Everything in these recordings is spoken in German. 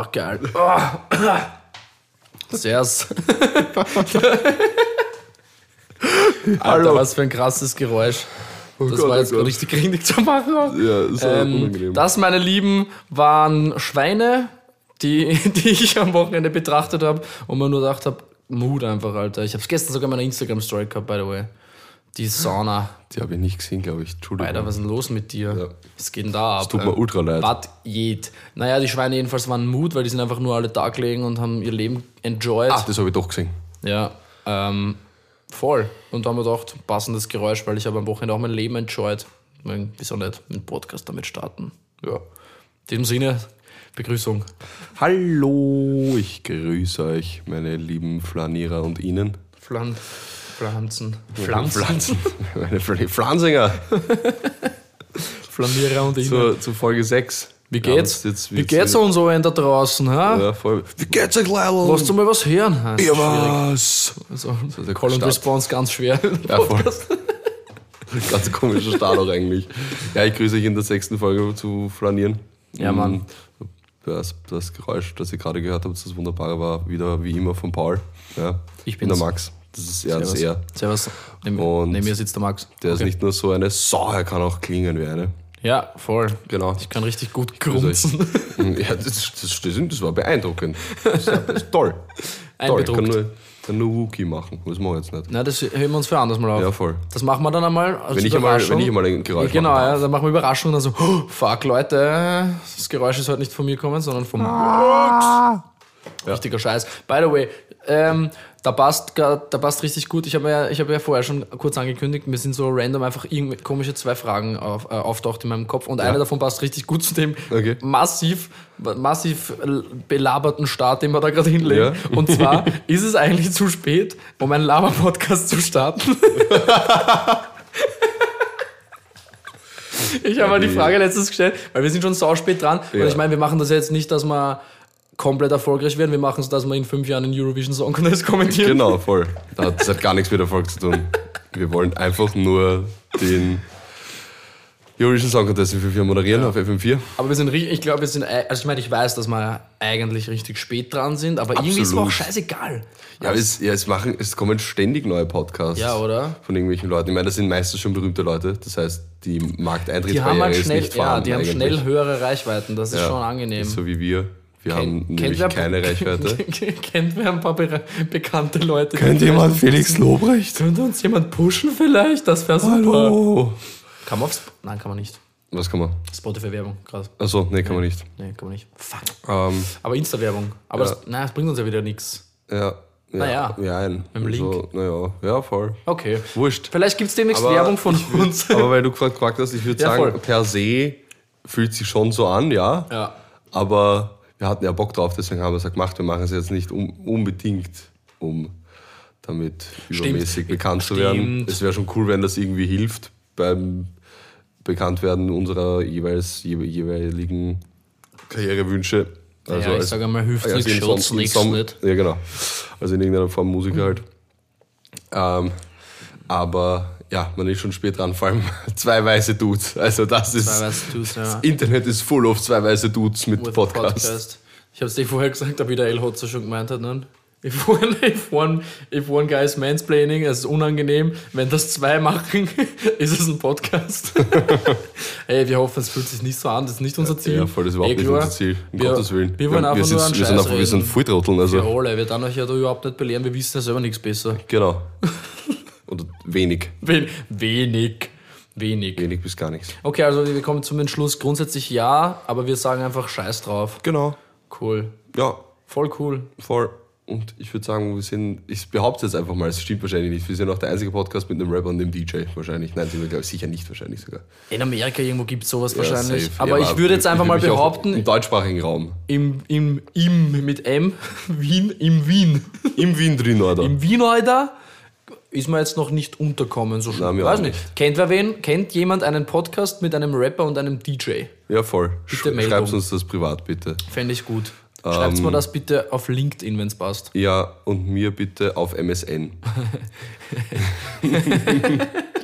Ach, geil. Oh. Alter, was für ein krasses Geräusch. Das Gott, war oh jetzt Gott. richtig grindig zu machen. Ja, ist ähm, Ähm, unangenehm. das, meine Lieben, waren Schweine, die, die ich am Wochenende betrachtet habe und mir nur gedacht habe, Mut einfach, Alter. Ich habe es gestern sogar in meiner Instagram-Story gehabt, by the way. Die Sauna. Die habe ich nicht gesehen, glaube ich. Entschuldigung. Alter, was ist denn los mit dir? Ja. Was geht denn da ab? Tut mir ultra leid. Was geht? Naja, die Schweine jedenfalls waren Mut, weil die sind einfach nur alle da gelegen und haben ihr Leben enjoyed. Ah, das habe ich doch gesehen. Ja, ähm, voll. Und da haben wir gedacht, passendes Geräusch, weil ich habe am Wochenende auch mein Leben enjoyed. Wieso nicht einen Podcast damit starten? Ja. In diesem Sinne, Begrüßung. Hallo, ich grüße euch, meine lieben Flanierer und Ihnen. Pflan Pflanzen. Pflanzen. Pflanzen. meine Fl- Pflanzinger. Flanierer und ich. Zur, zur Folge 6. Wie geht's? Jetzt, Wie geht's uns so da draußen, ha? Ja, voll. Wie geht's euch, Leila? Lasst du mal was hören? Ha, Ja, was? Also, der Call and. Response ganz schwer. Ja, voll. Ganz komischer Start auch eigentlich. Ja, ich grüße euch in der sechsten Folge zu Flanieren. Ja, Mann. Das, das Geräusch, das ihr gerade gehört habt, das Wunderbare war wieder wie immer von Paul. Ja. Ich bin der. Max. Das ist er, das ist Servus. er. Servus. Neben, Und neben mir sitzt der Max. Der Okay. ist nicht nur so eine Sau, er kann auch klingen wie eine. Ja, voll. Genau. Ich kann richtig gut grunzen. ja, das, das, das, das war beeindruckend. Das, ist- das ist toll. toll. Ich kann nur, kann nur Wookie machen. Das mache ich jetzt nicht. Na, das hören wir uns für anders mal auf. Ja, voll. Das machen wir dann einmal als Wenn ich einmal, wenn ich einmal ein Geräusch Genau, machen ja, dann machen wir Überraschung und dann so, oh, fuck Leute, das Geräusch ist heute nicht von mir gekommen, sondern vom Max. Richtiger Scheiß. By the way, ähm, da passt, da passt richtig gut. Ich habe ja, ich habe ja vorher schon kurz angekündigt, mir sind so random einfach irgendwie komische zwei Fragen auf, äh, auftaucht in meinem Kopf und eine davon passt richtig gut zu dem Okay. massiv, massiv belaberten Start, den wir da gerade hinlegen. Und zwar, ist es eigentlich zu spät, um einen Laber-Podcast zu starten? Ich habe mal die Frage letztens gestellt, weil wir sind schon sau spät dran. Ja. Und ich meine, wir machen das jetzt nicht, dass wir komplett erfolgreich werden. Wir machen es, dass wir in fünf Jahren den Eurovision Song Contest kommentieren. Genau, voll. Da hat, das hat gar nichts mit Erfolg zu tun. Wir wollen einfach nur den Eurovision Song Contest in 5 Jahren moderieren auf FM4. Aber wir sind richtig, ich glaube, wir sind, also ich meine, ich weiß, dass wir eigentlich richtig spät dran sind, aber irgendwie ist es mir auch Absolut. scheißegal. Ja, es, ja es, machen, es kommen ständig neue Podcasts. Ja, oder? Von irgendwelchen Leuten. Ich meine, das sind meistens schon berühmte Leute. Das heißt, die Die haben Markteintrittsbarriere halt ist schnell, nicht ja, vorhanden die haben eigentlich. schnell höhere Reichweiten, das ist Ja, schon angenehm. Nicht so wie wir. Wir haben nämlich wer- keine Reichweite. kennt wer ein paar be bekannte Leute? Felix Lobrecht? Könnte uns jemand pushen vielleicht? Das wäre super. Hallo. Kann man aufs... Nein, kann man nicht. Was kann man? Spotify-Werbung, krass. Achso, nee, kann man nicht. Nee, kann man nicht. Fuck. Ähm, Aber Insta-Werbung. Aber Ja. das, nein, das bringt uns ja wieder nichts. ja. Naja. Ja, ein. Mit dem Link. naja, ja, voll. Okay. Wurscht. Vielleicht gibt es demnächst Aber Werbung von würd- uns. Aber weil du gerade gefragt hast, ich würde Ja, sagen, voll. per se fühlt sich schon so an, ja. Ja. Aber wir hatten ja Bock drauf, deswegen haben wir es ja gemacht. Wir machen es jetzt nicht um, unbedingt, um damit übermäßig bekannt zu werden. Stimmt. Es wäre schon cool, wenn das irgendwie hilft beim Bekanntwerden unserer jeweils je, jeweiligen Karrierewünsche. Also ja, ich sage mal, hilft in nichts nicht. Ja, genau. Also in irgendeiner Form Musiker halt. Ähm, aber ja, man ist schon spät dran, vor allem zwei weiße Dudes. Also das ist. Zwei weiße Dudes, ja. Das Internet ist full of zwei weiße Dudes mit With Podcast. Podcast. Ich habe es dir vorher gesagt, wie der El Hotzo schon gemeint hat. Ne? If one, if, one, if one guy is mansplaining, es ist unangenehm. Wenn das zwei machen, ist es ein Podcast. Ey, wir hoffen, es fühlt sich nicht so an. Das ist nicht unser Ziel. Ja, voll, das ist überhaupt Eh nicht unser Ziel. Um Wir- Gottes Willen. wir wollen wir, einfach sind, nur einen wir sind einfach, wir sind reden. Volltrotteln. Also, Wir alle, wir dann euch ja da überhaupt nicht belehren. Wir wissen ja selber nichts besser. genau. Oder wenig. Wen, wenig. Wenig. Wenig bis gar nichts. Okay, also wir kommen zum Entschluss. Grundsätzlich ja, aber wir sagen einfach Scheiß drauf. Genau. Cool. Ja, Voll cool. voll. Und ich würde sagen, wir sind, ich behaupte jetzt einfach mal, es stimmt wahrscheinlich nicht. Wir sind auch der einzige Podcast mit einem Rapper und einem DJ wahrscheinlich. Nein, sind wir glaube ich sicher nicht wahrscheinlich sogar. In Amerika irgendwo gibt es sowas Ja, wahrscheinlich. safe. Aber Ja, ich würde jetzt einfach mal behaupten, Im deutschsprachigen Raum. im, im, im mit M, Wien, im Wien. Im Wien drin, oder? Im Wien, Alter, ist mir jetzt noch nicht unterkommen. So Nein, mir Weiß auch nicht. Kennt wer wen? Kennt jemand einen Podcast mit einem Rapper und einem DJ? Ja, voll. Bitte Sch. Schreib's uns das privat, bitte. Fände ich gut. Schreibt Ähm, mir das bitte auf LinkedIn, wenn es passt. Ja, und mir bitte auf MSN.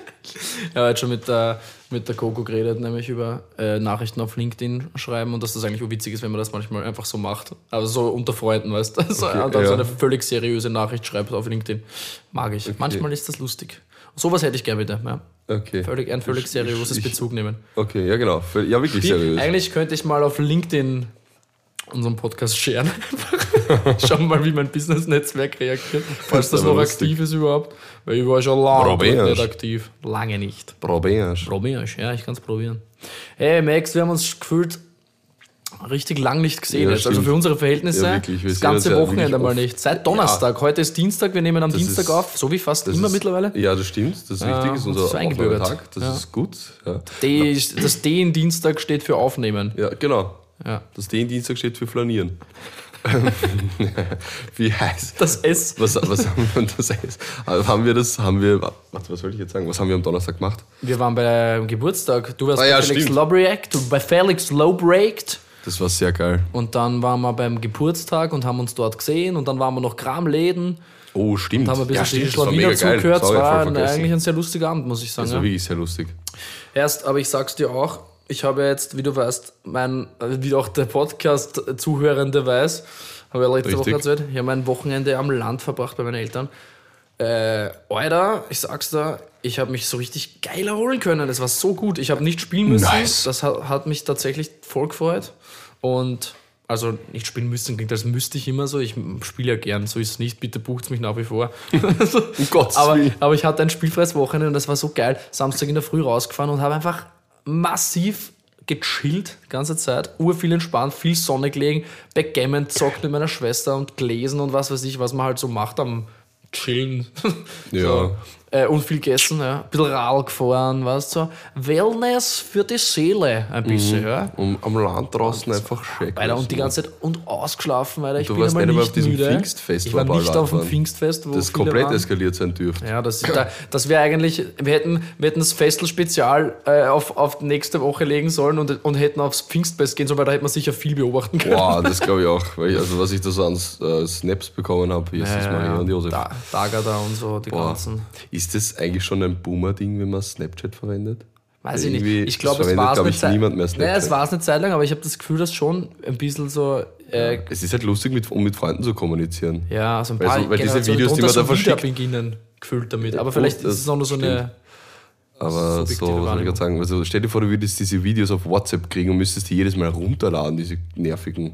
er hat schon mit der, mit der Coco geredet, nämlich über äh, Nachrichten auf LinkedIn schreiben und dass das eigentlich auch witzig ist, wenn man das manchmal einfach so macht. Also so unter Freunden, weißt du? So, Okay, und dann so ja. eine völlig seriöse Nachricht schreibt auf LinkedIn. Mag ich. Manchmal ist das lustig. Sowas hätte ich gerne bitte. Ja. Okay. Völlig, ein völlig Ich- seriöses ich- Bezug nehmen. Okay, ja genau. Ja, wirklich seriös. Eigentlich könnte ich mal auf LinkedIn unseren Podcast sharen. Schauen wir mal, wie mein Business-Netzwerk reagiert. Falls das aber noch lustig. aktiv ist überhaupt. Weil ich war schon lange nicht aktiv. Lange nicht. Probierst. Probier's, ja, ich kann es probieren. Hey Max, wir haben uns gefühlt richtig lang nicht gesehen Ja. Also für unsere Verhältnisse Ja, das ganze ja Wochenende wirklich mal nicht. Seit Donnerstag. Heute ist Dienstag, wir nehmen am Das Dienstag ist- auf, so wie fast Das immer ist- mittlerweile. Ja, das stimmt. Das ist Ja, richtig. Das ist das unser ist eingebürgert. Aufnahmetag. Das Ja. ist gut. Ja. D, ist- das D in Dienstag steht für Aufnehmen. ja, genau. Ja. Das D in Dienstag steht für Flanieren. Wie heißt Das S. was, was haben wir das heißt? Haben wir das, haben wir, warte, was soll ich jetzt sagen? Was haben wir am Donnerstag gemacht? Wir waren beim Geburtstag. Du warst Ah ja, bei Felix du bei Felix Lowbreakt. Das war sehr geil. Und dann waren wir beim Geburtstag und haben uns dort gesehen. Und dann waren wir noch Kramläden. Oh, stimmt. Da haben wir ein bisschen ja, die stimmt, das war Schlawiner zugehört. Es war eigentlich ein sehr lustiger Abend, muss ich sagen. Das war Ja. wirklich sehr lustig. Erst, aber ich sag's dir auch, ich habe jetzt, wie du weißt, mein, äh, wie auch der Podcast-Zuhörende weiß, habe ich letzte Richtig. Woche erzählt, ich habe mein Wochenende am Land verbracht bei meinen Eltern. Äh, Alter, ich sag's dir, ich habe mich so richtig geil erholen können. Es war so gut. Ich habe nicht spielen müssen. Nice. Das hat, hat mich tatsächlich voll gefreut. Und also nicht spielen müssen, klingt als müsste ich immer so. Ich spiele ja gern, so ist es nicht. Bitte bucht's mich nach wie vor. Um Gottes aber, aber ich hatte ein spielfreies Wochenende und das war so geil. Samstag in der Früh rausgefahren und habe einfach massiv gechillt ganze Zeit, urviel entspannt, viel Sonne gelegen, Backgammon zockt mit meiner Schwester und gelesen und was weiß ich, was man halt so macht am Chillen. Ja. So. Äh, und viel gegessen, ja. Ein bisschen Rad gefahren, weißt du. So. Wellness für die Seele, ein bisschen, ja. Um, am Land draußen einfach schick. Alter, und die ganze Zeit und ausgeschlafen, weil ich du bin warst nicht einmal auf diesem. Pfingstfest, Ich war nicht auf dem. Pfingstfest, wo das komplett waren. eskaliert sein dürfte. Ja, das, da, das wäre eigentlich, wir hätten, wir hätten das Festel-Spezial äh, auf, auf nächste Woche legen sollen und, und hätten aufs Pfingstfest gehen sollen, weil da hätte man sicher viel beobachten können. Boah, das glaube ich auch. Ich, also, was ich da so an äh, Snaps bekommen habe, Jesus Maria und Josef. Da, Daga da und so, die Boah. ganzen. Ist das eigentlich schon ein Boomer-Ding, wenn man Snapchat verwendet? Weiß ich nicht. Ich glaube, es war es glaub Zeit. niemand mehr Naja, Snapchat. es war es eine Zeit lang, aber ich habe das Gefühl, dass schon ein bisschen so. Äh, Es ist halt lustig, mit, um mit Freunden zu kommunizieren. ja, so ein Weil paar so- weil diese Videos, die man da so verschickt- wieder beginnen gefühlt damit. Aber vielleicht ist es auch nur so eine. Aber so, was soll ich gerade sagen? Also stell dir vor, du würdest diese Videos auf WhatsApp kriegen und müsstest die jedes Mal runterladen, diese nervigen.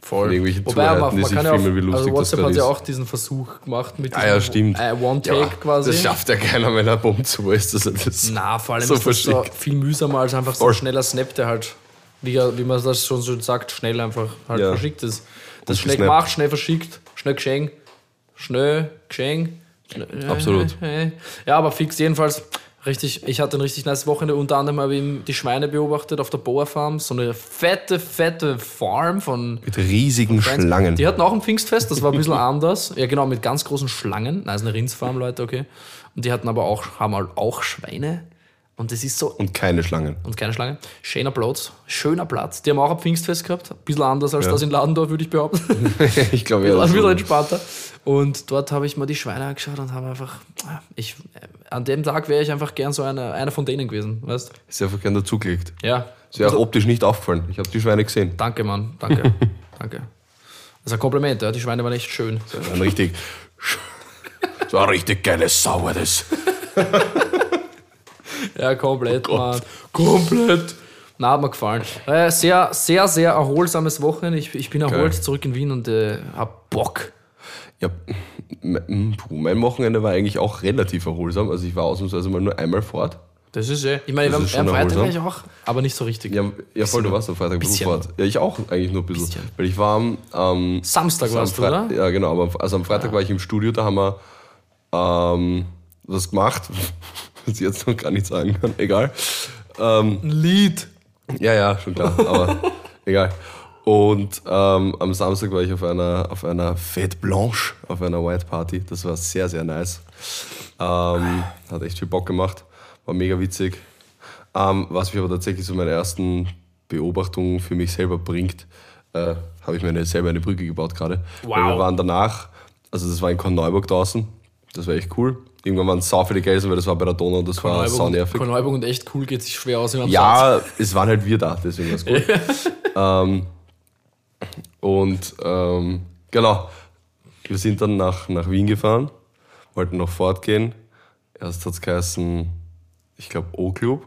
Voll. irgendwelchen Wobei man, Zuhörern, die man sich kann ja auch, filmen, wie lustig also das WhatsApp gerade hat ja auch diesen Versuch gemacht mit Ah ja, stimmt. Äh, One-Take Ja, quasi. Das schafft ja keiner, wenn er Bomb zu ist. Dass er das Na, vor allem so ist das so viel mühsamer als einfach so ein schneller Snap, der halt, wie, wie man das schon so sagt, schnell einfach halt Ja. verschickt ist. Das Und schnell gemacht, schnell verschickt, schnell geschenkt, schnell geschenkt. Absolut. Ja, aber fix jedenfalls. Richtig, ich hatte ein richtig nice Wochenende. Unter anderem habe ich die Schweine beobachtet auf der Boa Farm. So eine fette, fette Farm von Mit riesigen Schlangen. die hatten auch ein Pfingstfest, das war ein bisschen anders. Ja, genau, mit ganz großen Schlangen. Nein, ist eine Rindsfarm, Leute, okay. Und die hatten aber auch, haben halt auch Schweine. Und das ist so. Und keine Schlangen. Und keine Schlange. Schöner Platz. Schöner Platz. Die haben auch ein Pfingstfest gehabt. Ein bisschen anders als Ja. das in Ladendorf, würde ich behaupten. ich glaube ja. Ein bisschen entspannter. Und dort habe ich mir die Schweine angeschaut und habe einfach. Ich, an dem Tag wäre ich einfach gern so einer, einer von denen gewesen, weißt Ist einfach gern dazugelegt. Ja. Ist ja auch optisch nicht aufgefallen. Ich habe die Schweine gesehen. Danke, Mann. Danke. Danke. Das ist ein Kompliment, ja. Die Schweine waren echt schön. Das war ein richtig. Das war richtig geile Sau, das. Ja, komplett, Oh Mann. Komplett. Na, hat mir gefallen. Äh, sehr, sehr, sehr erholsames Wochenende. Ich, ich bin erholt, Geil. zurück in Wien und äh, hab Bock. Ja, mein Wochenende war eigentlich auch relativ erholsam. Also ich war ausnahmsweise mal nur einmal fort. Das ist eh. Ich meine, am Freitag war erholsam. ich auch, aber nicht so richtig. Ja, ja voll, du warst am Freitag Bisschen. fort. Ja, ich auch eigentlich nur ein bisschen. Bisschen. Weil ich war am. Ähm, Samstag am warst du, Fre- oder? Ja, genau. Aber also am Freitag war ich im Studio, da haben wir ähm, was gemacht, was ich jetzt noch gar nicht sagen kann. Egal. Ähm, Ein Lied. Ja, ja, schon klar, aber egal. Und ähm, am Samstag war ich auf einer, auf einer Fête Blanche, auf einer White Party. Das war sehr, sehr nice. Ähm, hat echt viel Bock gemacht, war mega witzig. Ähm, was mich aber tatsächlich so meine ersten Beobachtungen für mich selber bringt, äh, habe ich mir eine, selber eine Brücke gebaut gerade. Weil Wow. wir waren danach, also das war in Korneuburg draußen, das war echt cool. Irgendwann waren es sau viele Gelsen, weil das war bei der Donau und das war sau Korneuburg, nervig. Korneuburg und echt cool geht sich schwer aus in einem Satz. Ja, es waren halt wir da, deswegen war es gut. ähm, und ähm, genau, wir sind dann nach, nach Wien gefahren, wollten noch fortgehen. Erst hat es geheißen, ich glaube, O-Club.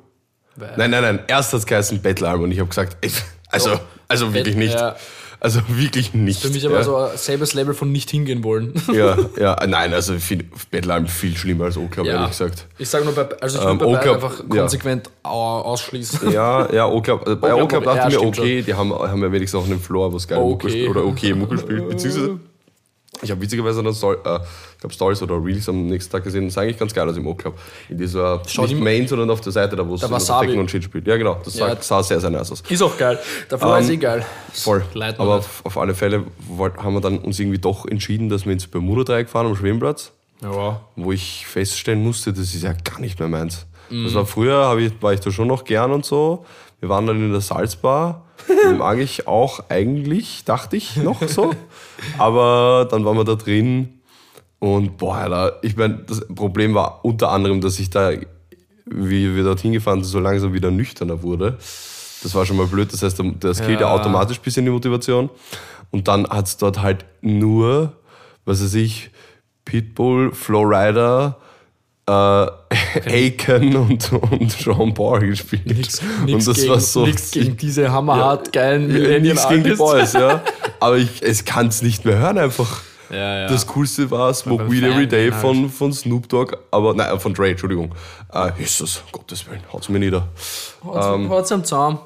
Nein, nein, nein, erst hat es geheißen Battlearm und ich habe gesagt, ey, also, also wirklich nicht. ja. Also wirklich nicht. Für mich aber ja. so ein selbes Level von nicht hingehen wollen. Ja, ja, nein, also viel, Battlearm viel schlimmer als O-Club, ehrlich gesagt. Ich sage nur, bei, also ich Ähm, bei einfach ja. konsequent au- ausschließen. Ja, ja, O-Club. äh, Bei O-Club, dachte ja, ich mir, okay, die haben, haben ja wenigstens auch einen Floor, wo es geil Okay. Spielt. Oder okay Muckel spielt. Beziehungsweise, ich habe witzigerweise dann Story, äh, ich glaube Stories oder Reels am nächsten Tag gesehen. Das sah eigentlich ganz geil aus im O-Club. In dieser, Schau nicht Main, sondern auf der Seite, da wo es. Techno und Shit spielt. Ja, genau. Das sah, Ja. sah sehr, sehr nice aus. Ist auch geil. Der Floor Ähm, ist eh geil. Voll. Leid mir Aber auf, auf alle Fälle wollt, haben wir dann uns irgendwie doch entschieden, dass wir ins Bermuda-Dreieck fahren am Schwimmplatz. Ja. wo ich feststellen musste, das ist ja gar nicht mehr meins. Mhm. Das war früher, ich, war ich da schon noch gern und so. Wir waren dann in der Salzbar. Mag ich auch eigentlich, dachte ich noch so. Aber dann waren wir da drin und boah, Alter, ich meine, das Problem war unter anderem, dass ich da, wie wir dorthin gefahren sind, so langsam wieder nüchterner wurde. Das war schon mal blöd, das heißt, das killt ja Ja. automatisch ein bisschen die Motivation. Und dann hat es dort halt nur, was weiß ich, Pitbull, Flowrider, äh, Aiken und, und Sean Paul gespielt. Nix, und nix, das gegen, war so. nix gegen diese hammerhart geilen ja, Millennial nichts gegen die. Boys, ja. Aber ich, es kann es nicht mehr hören einfach. Ja, ja. Das Coolste war Smoke Weed Every Day Fan von, von Snoop Dogg, aber nein, von Dre, Entschuldigung. Äh, Jesus, Gottes Willen, haut's mir nieder. Haut's- haut's am Zaun.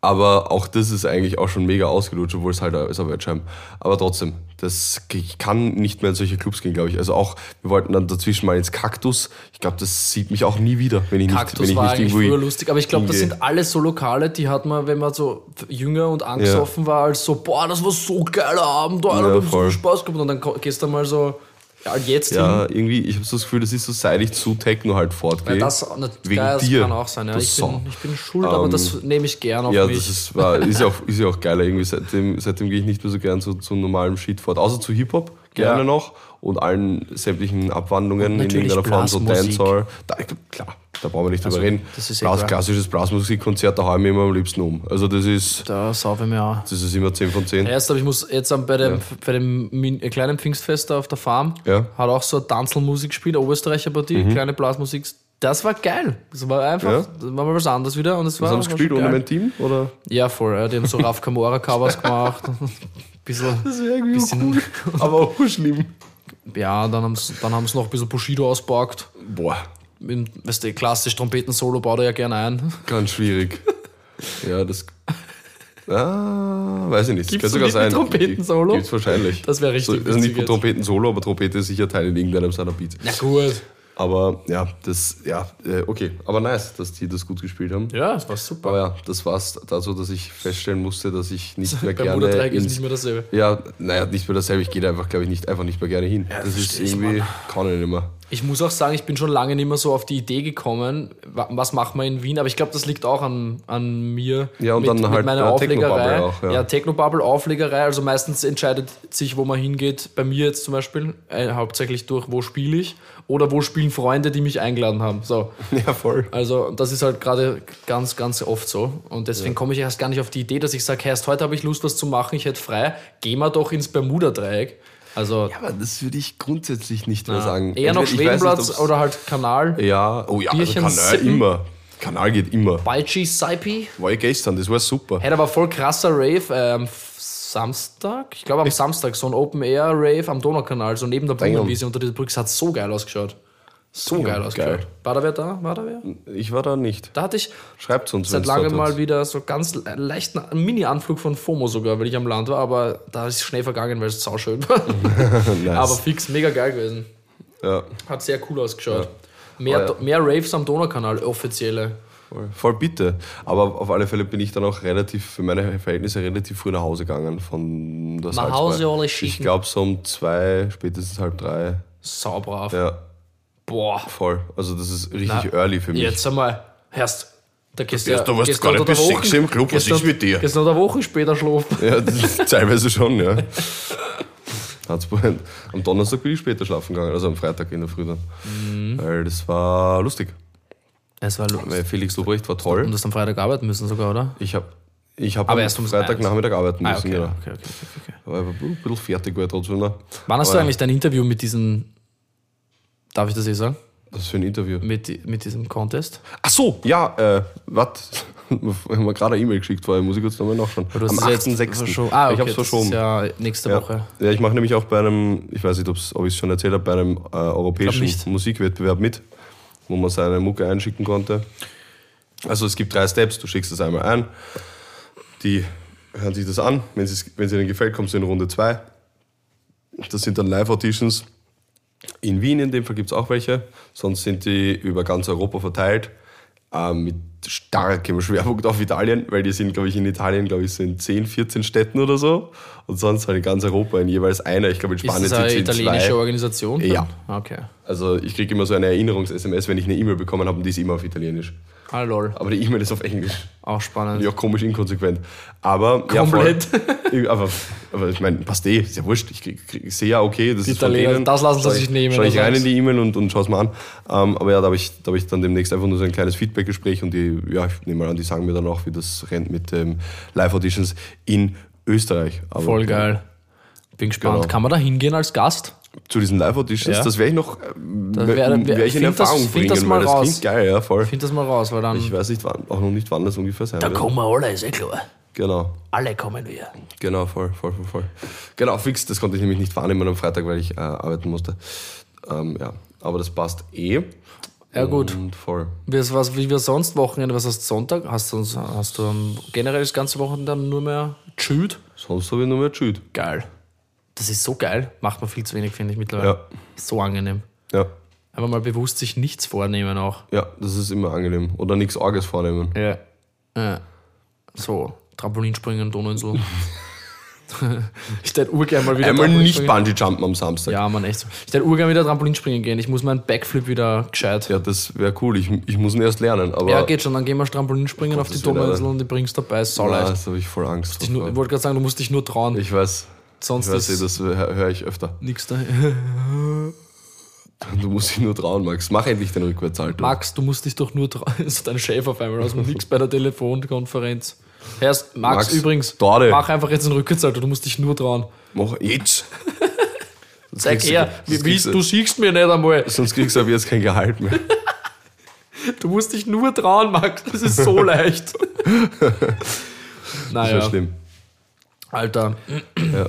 Aber auch das ist eigentlich auch schon mega ausgelutscht, obwohl es halt ist ein Wettschein. Aber trotzdem, das ich kann nicht mehr in solche Clubs gehen, glaube ich. Also auch, wir wollten dann dazwischen mal ins Kaktus. Ich glaube, das sieht mich auch nie wieder, wenn ich nicht, wenn Kaktus ich war nicht früher lustig, aber ich glaube, das sind alles so Lokale, die hat man, wenn man so jünger und angesoffen war, als so, boah, das war so geiler Abend, Alter, Ja, haben so Spaß gehabt und dann gehst du mal so, ja, jetzt hin. Ja, irgendwie, ich habe so das Gefühl, das ist so, seit ich zu Techno halt fortgehe. Ja, das, na, Wegen das dir. kann auch sein. Ja. Ich, bin, ich bin schuld, aber das nehme ich gern auf Ja, mich. das ist, war, ist, ja auch, ist ja auch geiler. Irgendwie seitdem, seitdem gehe ich nicht mehr so gern zu, zu normalem Shit fort. Außer zu Hip-Hop, gerne Ja. noch. Und allen sämtlichen Abwandlungen in irgendeiner Form, so. Dancehall. Da, klar, da brauchen wir nicht drüber reden. das ist eh Blas, klassisches Blasmusikkonzert, da haue ich mich immer am liebsten um. Also das ist, da saufe ich mir auch. das ist immer 10 von 10. Erst, aber ich muss jetzt bei dem, bei dem äh, kleinen Pfingstfest da auf der Farm, Ja. Mhm. hat auch so eine Tanzelmusik gespielt, eine Oberösterreicher Partie, kleine Blasmusik. Das war geil. Das war einfach, Ja. das war mal was anderes wieder. Und es war, haben sie gespielt ohne mein Team? Oder? Ja, voll. Ja. Die haben so Raf Kamora Covers gemacht. bisschen, Das wäre irgendwie bisschen, Aber auch schlimm. Ja, dann haben sie dann haben's noch ein bisschen Bushido ausgepackt. Boah, Mit, weißt du, klassisch Trompeten-Solo baut er ja gerne ein. ganz schwierig. ja, das. Ah, weiß ich nicht. Gibt's Könnte sogar sein. Trompeten-Solo? Gibt's wahrscheinlich. Das wäre richtig So, also nicht. Trompeten-Solo, aber Trompete ist sicher Teil in irgendeinem seiner Beats. Ja, gut. Aber ja, das, ja, äh, okay. Aber nice, dass die das gut gespielt haben. Ja, das war super. Aber ja, das war's dazu, dass ich feststellen musste, dass ich nicht mehr gerne. Muttertreieck ist nicht mehr dasselbe. ja, naja, nicht mehr dasselbe. Ich gehe da einfach, glaube ich, nicht, einfach nicht mehr gerne hin. das ist versteh ich, irgendwie, kann ich nicht mehr. Ich muss auch sagen, ich bin schon lange nicht mehr so auf die Idee gekommen, wa- was machen wir in Wien, aber ich glaube, das liegt auch an, an mir. Ja, und dann halt meiner Auflegerei. Technobubble auch, ja. ja, Technobubble, Auflegerei, also meistens entscheidet sich, wo man hingeht. Bei mir jetzt zum Beispiel, äh, hauptsächlich durch, wo spiele ich oder wo spielen Freunde, die mich eingeladen haben. So. Ja, voll. Also das ist halt gerade ganz, ganz oft so. Und deswegen komme ich erst gar nicht auf die Idee, dass ich sage, hey, erst heute habe ich Lust, was zu machen, ich hätte frei, gehen wir doch ins Bermuda-Dreieck. Also Aber das würde ich grundsätzlich nicht mehr sagen. eher noch weiß nicht, Schwedenplatz oder halt Kanal. Ja, oh ja, also Kanal sippen. immer. Kanal geht immer. Baichi Saipi. War ich gestern, das war super. Hätte aber voll krasser Rave ähm, Samstag. Ich glaube am Samstag so ein Open Air Rave am Donaukanal, so neben der Blumenwiese unter dieser Brücke. Es hat so geil ausgeschaut. So geil ausgeschaut. War da wer da? War da wer? Ich war da nicht. Da hatte ich Schreibt uns, seit langem mal wieder so ganz le- leichten Mini-Anflug von FOMO sogar, weil ich am Land war, aber da ist es schnell vergangen, weil es sauschön war. nice. aber fix, mega geil gewesen. ja, Hat sehr cool ausgeschaut. Mehr, Aber ja. Mehr Raves am Donaukanal, offizielle. voll, voll bitte. Aber auf alle Fälle bin ich dann auch relativ, für meine Verhältnisse, relativ früh nach Hause gegangen von der Salzburg. Hause alle Ich schicken. glaube so um zwei, spätestens halb drei. Saubrav. Ja, Boah. voll. Also das ist richtig Na, early für mich. Jetzt einmal, Herst, da gehst Ja, du warst gar nicht bis Woche- sechs im Club, was ist du- mit dir? Gehst du noch eine Woche später schlafen. Ja, teilweise schon, ja. Hat's am Donnerstag bin ich später schlafen gegangen, also am Freitag in der Früh dann. Mhm. Weil das war lustig. Es war Weil los. Felix Lobrecht war Und toll. du hast am Freitag arbeiten müssen sogar, oder? Ich habe ich hab Aber am erst um Freitagnachmittag arbeiten Ah, müssen, okay, genau. okay, okay, okay, okay. Aber ein bisschen fertig war ich trotzdem noch. Wann hast du Aber eigentlich dein Interview mit diesem, darf ich das eh sagen, Was für ein Interview. mit, mit diesem Contest? Ach so, ja, äh, was? haben wir gerade eine E-Mail geschickt, vorher muss ich kurz nochmal nachschauen. Du hast Am es jetzt 8.6. verschoben. Ah, okay, ich hab's verschoben. ja nächste Ja. Woche. Ja, ich mache nämlich auch bei einem, ich weiß nicht, ob ich es schon erzählt habe, bei einem äh, europäischen Musikwettbewerb mit, wo man seine Mucke einschicken konnte. Also es gibt drei Steps, du schickst es einmal ein, die hören sich das an, wenn es ihnen gefällt, kommst du in Runde zwei. Das sind dann Live-Auditions. In Wien in dem Fall gibt es auch welche, sonst sind die über ganz Europa verteilt. Ähm, mit starkem Schwerpunkt auf Italien, weil die sind, glaube ich, in Italien, glaube ich, so in 10, 14 Städten oder so. Und sonst halt in ganz Europa in jeweils einer. Ich glaube, in Ist Spanien das sind eine sie in italienische zwei. Organisation? Ja. Okay. Also ich kriege immer so eine Erinnerungs-SMS, wenn ich eine E-Mail bekommen habe, und die ist immer auf Italienisch. Ah, lol. Aber die E-Mail ist auf Englisch. Auch spannend. Ja, komisch inkonsequent. Aber Komplett. Ja, voll. aber, aber ich meine, passt eh, ist ja wurscht. Ich, krieg, ich sehe ja, okay, das Die ist von denen. das lassen sie sich ich- nehmen, Schau ich rein in die E-Mail und, und schau es mal an. Ähm, aber ja, da habe ich, da hab ich dann demnächst einfach nur so ein kleines Feedback-Gespräch und die, ja, ich nehme mal an, die sagen mir dann auch, wie das rennt mit ähm, Live-Auditions in Österreich. Aber Voll geil. Bin gespannt. Genau. Kann man da hingehen als Gast? Zu diesen Live-Auditions, Ja. das werde ich noch Das wär, wär- wär ich in das- Erfahrung find bringen, das mal weil das raus. klingt geil, ja, voll. Find das mal raus, weil dann. Ich weiß nicht, wann, auch noch nicht, wann das ungefähr sein da wird. kommen wir alle, ist eh klar. Genau. Alle kommen wir. Genau, voll, voll, voll, voll. Genau, fix, das konnte ich nämlich nicht wahrnehmen am Freitag, weil ich äh, arbeiten musste. Ähm, ja, aber das passt eh. Ja, gut. Und voll. Wie, was, wie wir sonst Wochenende? Was hast du Sonntag? Hast du, hast du generell das ganze Wochenende dann nur mehr chillt? Sonst habe ich nur mehr Jude. Geil. Das ist so geil. Macht man viel zu wenig, finde ich mittlerweile. Ja. So angenehm. Ja, Einfach mal bewusst sich nichts vornehmen auch. ja, das ist immer angenehm. Oder nichts Arges vornehmen. Ja. ja. So, Trampolinspringen, Donauinsel. ich hätte urgern mal wieder Einmal nicht Trampolinspringen- Bungee-Jumpen am Samstag. Ja, man, echt so. Ich hätte urgern wieder Trampolinspringen gehen. Ich muss meinen Backflip wieder gescheit. Ja, das wäre cool. Ich, ich muss ihn erst lernen. Aber Ja, geht schon. Dann gehen wir Trampolinspringen auf die Donauinsel und die bringst dabei. Sau Ah, leicht. das habe ich voll Angst. Ich wollte gerade sagen, du musst dich nur trauen. Ich weiß. Sonst eh, ist das höre hör ich öfter. nichts da. Du musst dich nur trauen, Max. Mach endlich den Rückwärtssalto. Max, du musst dich doch nur trauen. So dein Chef auf einmal aus dem Nix bei der Telefonkonferenz. Erst, Max, Max, übrigens, Dade. mach einfach jetzt einen Rückwärtsalto, du musst dich nur trauen. Mach jetzt. Zeig her, du- kriegst du siehst mir nicht einmal. Sonst kriegst du ab jetzt kein Gehalt mehr. Du musst dich nur trauen, Max. Das ist so leicht. Das naja, wäre schlimm. Alter, Ja.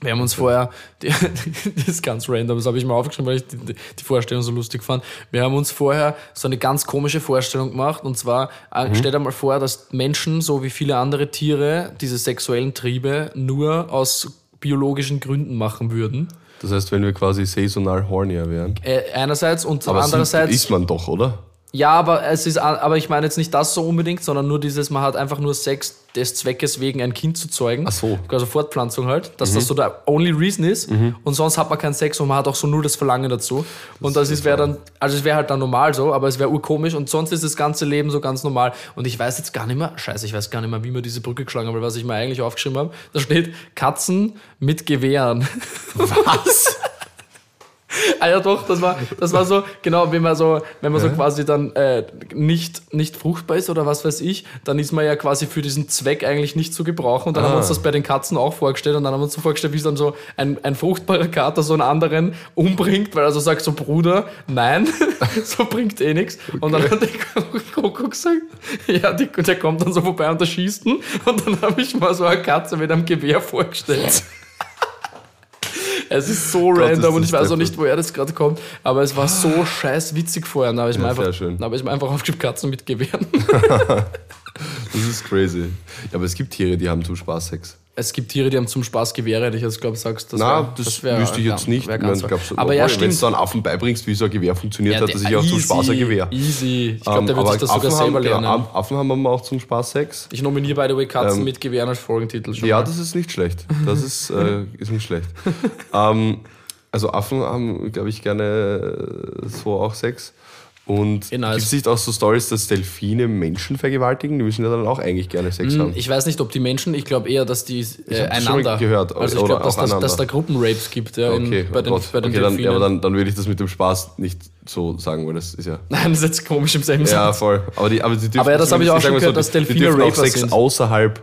wir haben uns vorher, das ist ganz random, das habe ich mal aufgeschrieben, weil ich die, die Vorstellung so lustig fand. Wir haben uns vorher so eine ganz komische Vorstellung gemacht und zwar, äh, Mhm. stell dir mal vor, dass Menschen, so wie viele andere Tiere, diese sexuellen Triebe nur aus biologischen Gründen machen würden. Das heißt, wenn wir quasi saisonal hornier wären. Äh, einerseits und Aber andererseits. ist man doch, oder? Ja, aber es ist, aber ich meine jetzt nicht das so unbedingt, sondern nur dieses, man hat einfach nur Sex des Zweckes wegen ein Kind zu zeugen. Ach so. Also Fortpflanzung halt, dass das so der only reason ist. Und sonst hat man keinen Sex und man hat auch so nur das Verlangen dazu. und das ist wäre dann, also es wäre halt dann normal so, aber es wäre urkomisch und sonst ist das ganze Leben so ganz normal. Und ich weiß jetzt gar nicht mehr, scheiße, ich weiß gar nicht mehr, wie wir diese Brücke geschlagen haben, weil was ich mir eigentlich aufgeschrieben habe, da steht Katzen mit Gewehren. Was? Ah ja doch, das war, das war so, genau, wenn man so, wenn man so quasi dann äh, nicht, nicht fruchtbar ist oder was weiß ich, dann ist man ja quasi für diesen Zweck eigentlich nicht zu gebrauchen. Und dann haben wir uns das bei den Katzen auch vorgestellt und dann haben wir uns so vorgestellt, wie dann so ein, ein fruchtbarer Kater so einen anderen umbringt, weil er so sagt, so Bruder, nein, so bringt eh nichts. Und dann hat der Koko gesagt, ja, die, der kommt dann so vorbei und der schießt ihn. Und dann habe ich mal so eine Katze mit einem Gewehr vorgestellt. Es ist so Gott, ist random und das ich weiß auch nicht, woher das gerade kommt, aber es war so scheiß witzig vorher. Da habe ich, mir Ja, einfach- da habe ich mir einfach aufgeschrieben, Katzen mit Gewehren. Das ist crazy. Ja, aber es gibt Tiere, die haben zum Spaß Sex. Es gibt Tiere, die haben zum Spaß Gewehre, hätte ich jetzt glaube sagst. Das Na, wär- das, wär- wüsste ich ja, jetzt nicht. wär Ich mein, glaub's- aber ja, obwohl, Wenn du stimmt. so einen Affen beibringst, wie so ein Gewehr funktioniert, hat er sich auch zum Spaß ein Gewehr. Easy. Ich glaube, Ähm, der wird sich das sogar Affen selber haben, genau, lernen. Affen haben aber auch zum Spaß Sex. Ich nominiere, by the way, Katzen Ähm, mit Gewehren als Folgentitel schon. Ja, mal. das ist nicht schlecht. Das ist, äh, ist nicht schlecht. ähm, also Affen haben, glaube ich, gerne äh, so auch Sex. Und nice. gibt es nicht auch so Stories, dass Delfine Menschen vergewaltigen? Die müssen ja dann auch eigentlich gerne Sex haben. Hm, Ich weiß nicht, ob die Menschen, ich glaube eher, dass die äh, einander. gehört, Also ich glaube, dass, dass, dass da Gruppenrapes gibt ja, in, Okay, bei oh den, Gott. bei den okay dann, Delfinen. ja, aber dann, dann würde ich das mit dem Spaß nicht so sagen, weil das ist ja. Nein, das ist jetzt komisch im selben Ja, Satz. voll. Aber, die, aber, die dürfen Aber ja, das habe ich auch schon gehört, dass die- die Delfine auch Raper Sex sind. außerhalb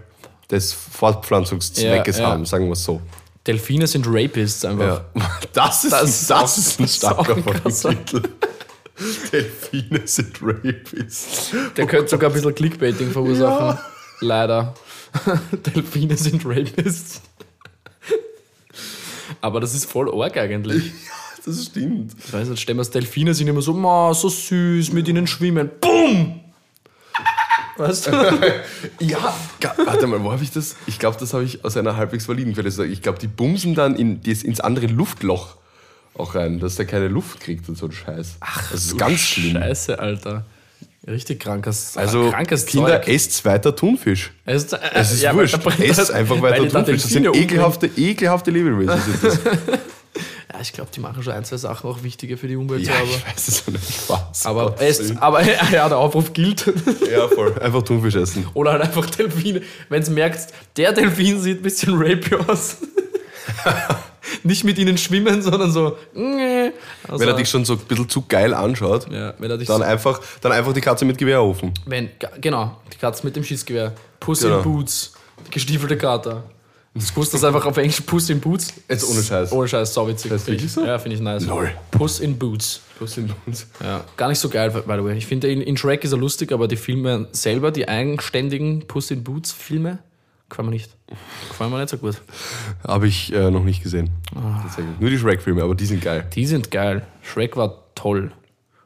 des Fortpflanzungszweckes Ja, ja. haben, sagen wir es so. Delfine sind Rapists einfach. Ja. Das ist, Das das ist das ein starker. Folgentitel. Delfine sind Rapists. Der könnte sogar ein bisschen Clickbaiting verursachen. Leider. Delfine sind Rapists. Aber das ist voll arg eigentlich. Das stimmt. Ich weiß nicht, stell mir das, Delfine sind immer so, ma, so süß, mit ihnen schwimmen. Boom! Weißt du? Ja, warte mal, wo habe ich das? Ich glaube, das habe ich aus einer halbwegs validen Quelle gesagt. Ich glaube, die bumsen dann in ins andere Luftloch auch rein, dass der keine Luft kriegt und so ein Scheiß. Ach, das ist ganz schlimm. Scheiße, Alter. Richtig krankes, Also, krankes Kinder, Zeug. esst weiter Thunfisch. Es ist, äh, Es ist ja, wurscht. Esst einfach weiter Thunfisch. Das sind ekelhafte, ekelhafte Lebewesen. Ja, ich glaube, die machen schon ein, zwei Sachen auch wichtiger für die Umwelt. ja, so, ich weiß, ein Spaß. aber, aber, esst, aber ja, der Aufruf gilt. Ja, voll. Einfach Thunfisch essen. Oder halt einfach Delfine. Wenn du merkst, der Delfin sieht ein bisschen rapey aus. Nicht mit ihnen schwimmen, sondern so. Also, Wenn er dich schon so ein bisschen zu geil anschaut, ja, dann, so, einfach, dann einfach die Katze mit Gewehr rufen. wenn, Genau, die Katze mit dem Schießgewehr. Puss Genau. in Boots. Die gestiefelte Kater. Das wusste das einfach auf Englisch Puss in Boots. Jetzt ohne Scheiß. Ohne Scheiß, sau witzig. Das heißt so? Ja, finde ich nice. Lol. Puss in Boots. Was sind uns? Ja, gar nicht so geil, by the way. Ich finde, in, in Shrek ist er lustig, aber die Filme selber, die eigenständigen Puss in Boots Filme, gefallen mir nicht. Gefallen mir nicht so gut. Habe ich äh, noch nicht gesehen. Ah. Nur die Shrek-Filme, aber die sind geil. Die sind geil. Shrek war toll.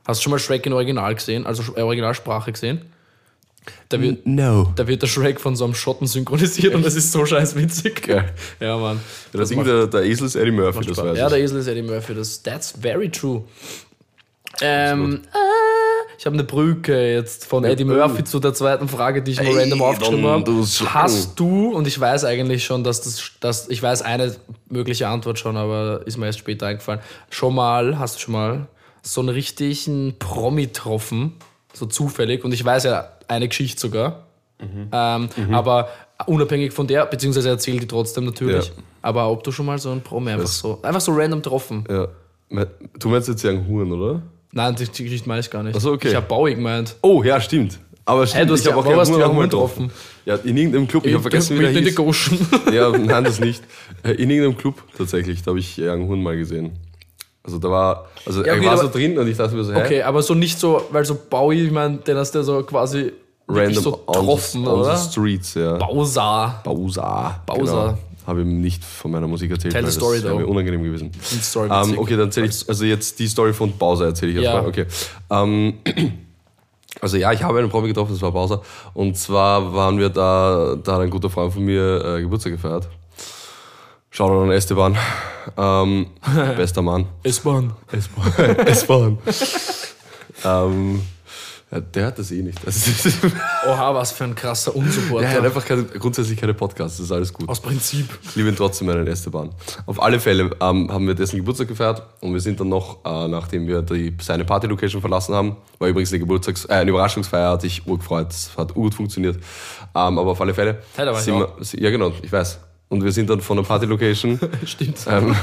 Hast du schon mal Shrek in Original gesehen, also äh, Originalsprache gesehen? Da wird, No. da wird der Shrek von so einem Schotten synchronisiert und das ist so scheiß witzig. Geil. Ja, Mann. Das Das macht- der, der Esel ist Eddie Murphy, das weiß Ja, ich. der Esel ist Eddie Murphy. Das, that's very true. Ähm, äh, ich habe eine Brücke jetzt von Eddie Murphy zu der zweiten Frage, die ich mal Ey, random aufgeschrieben habe. Hast du, und ich weiß eigentlich schon, dass das, dass, ich weiß eine mögliche Antwort schon, aber ist mir erst später eingefallen. Schon mal, hast du schon mal so einen richtigen Promi getroffen, so zufällig, und ich weiß ja eine Geschichte sogar. Ähm, Aber unabhängig von der, beziehungsweise erzähl die trotzdem natürlich. Ja. Aber ob du schon mal so einen Promi einfach so, einfach so random getroffen? Ja. Du meinst jetzt sagen Huren, oder? Nein, die, die Geschichte meine ich gar nicht. Ach so, okay. Ich habe Bowie gemeint. Oh, ja, stimmt. Aber stimmt, du hast ich habe ja- auch Jan auch mal getroffen. Ja, in irgendeinem Club. Ich habe vergessen, wie der in hieß. Goschen. Ja, nein, das nicht. Äh, In irgendeinem Club tatsächlich, da habe ich Young Hun mal gesehen. Also da war, also Ja, er okay, war so aber- drin und ich dachte mir so, hä? Okay, aber so nicht so, weil so Bowie, ich meine, den hast du ja so quasi Random so on, the, getroffen, on oder? the streets, ja. Bowser. Bausa. Bowser. Genau. Habe ihm nicht von meiner Musik erzählt, Tell weil the story, das wäre mir unangenehm gewesen. Die Story Ähm, witzig. okay, dann erzähle ich, also jetzt die Story von Bowser erzähle ich jetzt Ja. mal. Okay. Ähm, also ja, ich habe einen Promi getroffen, das war Bowser. Und zwar waren wir da, da hat ein guter Freund von mir äh, Geburtstag gefeiert. Shoutout an Esteban. Ähm, bester Mann. S-Bahn. S-Bahn. S-Bahn. ähm, ja, der hat das eh nicht. Das ist, Oha, was für ein krasser er hat Unsupporter. einfach keine, grundsätzlich keine Podcasts, das ist alles gut. Aus Prinzip. Ich liebe ihn trotzdem einen Esteban. Auf alle Fälle ähm, haben wir dessen Geburtstag gefeiert und wir sind dann noch, äh, nachdem wir die, seine Party-Location verlassen haben, war übrigens eine, Geburtstags-, äh, eine Überraschungsfeier, hat sich urgefreut, es hat gut funktioniert. Ähm, aber auf alle Fälle. Hey, da sind wir, ja, genau, ich weiß. Und wir sind dann von der Party-Location Stimmt. ähm,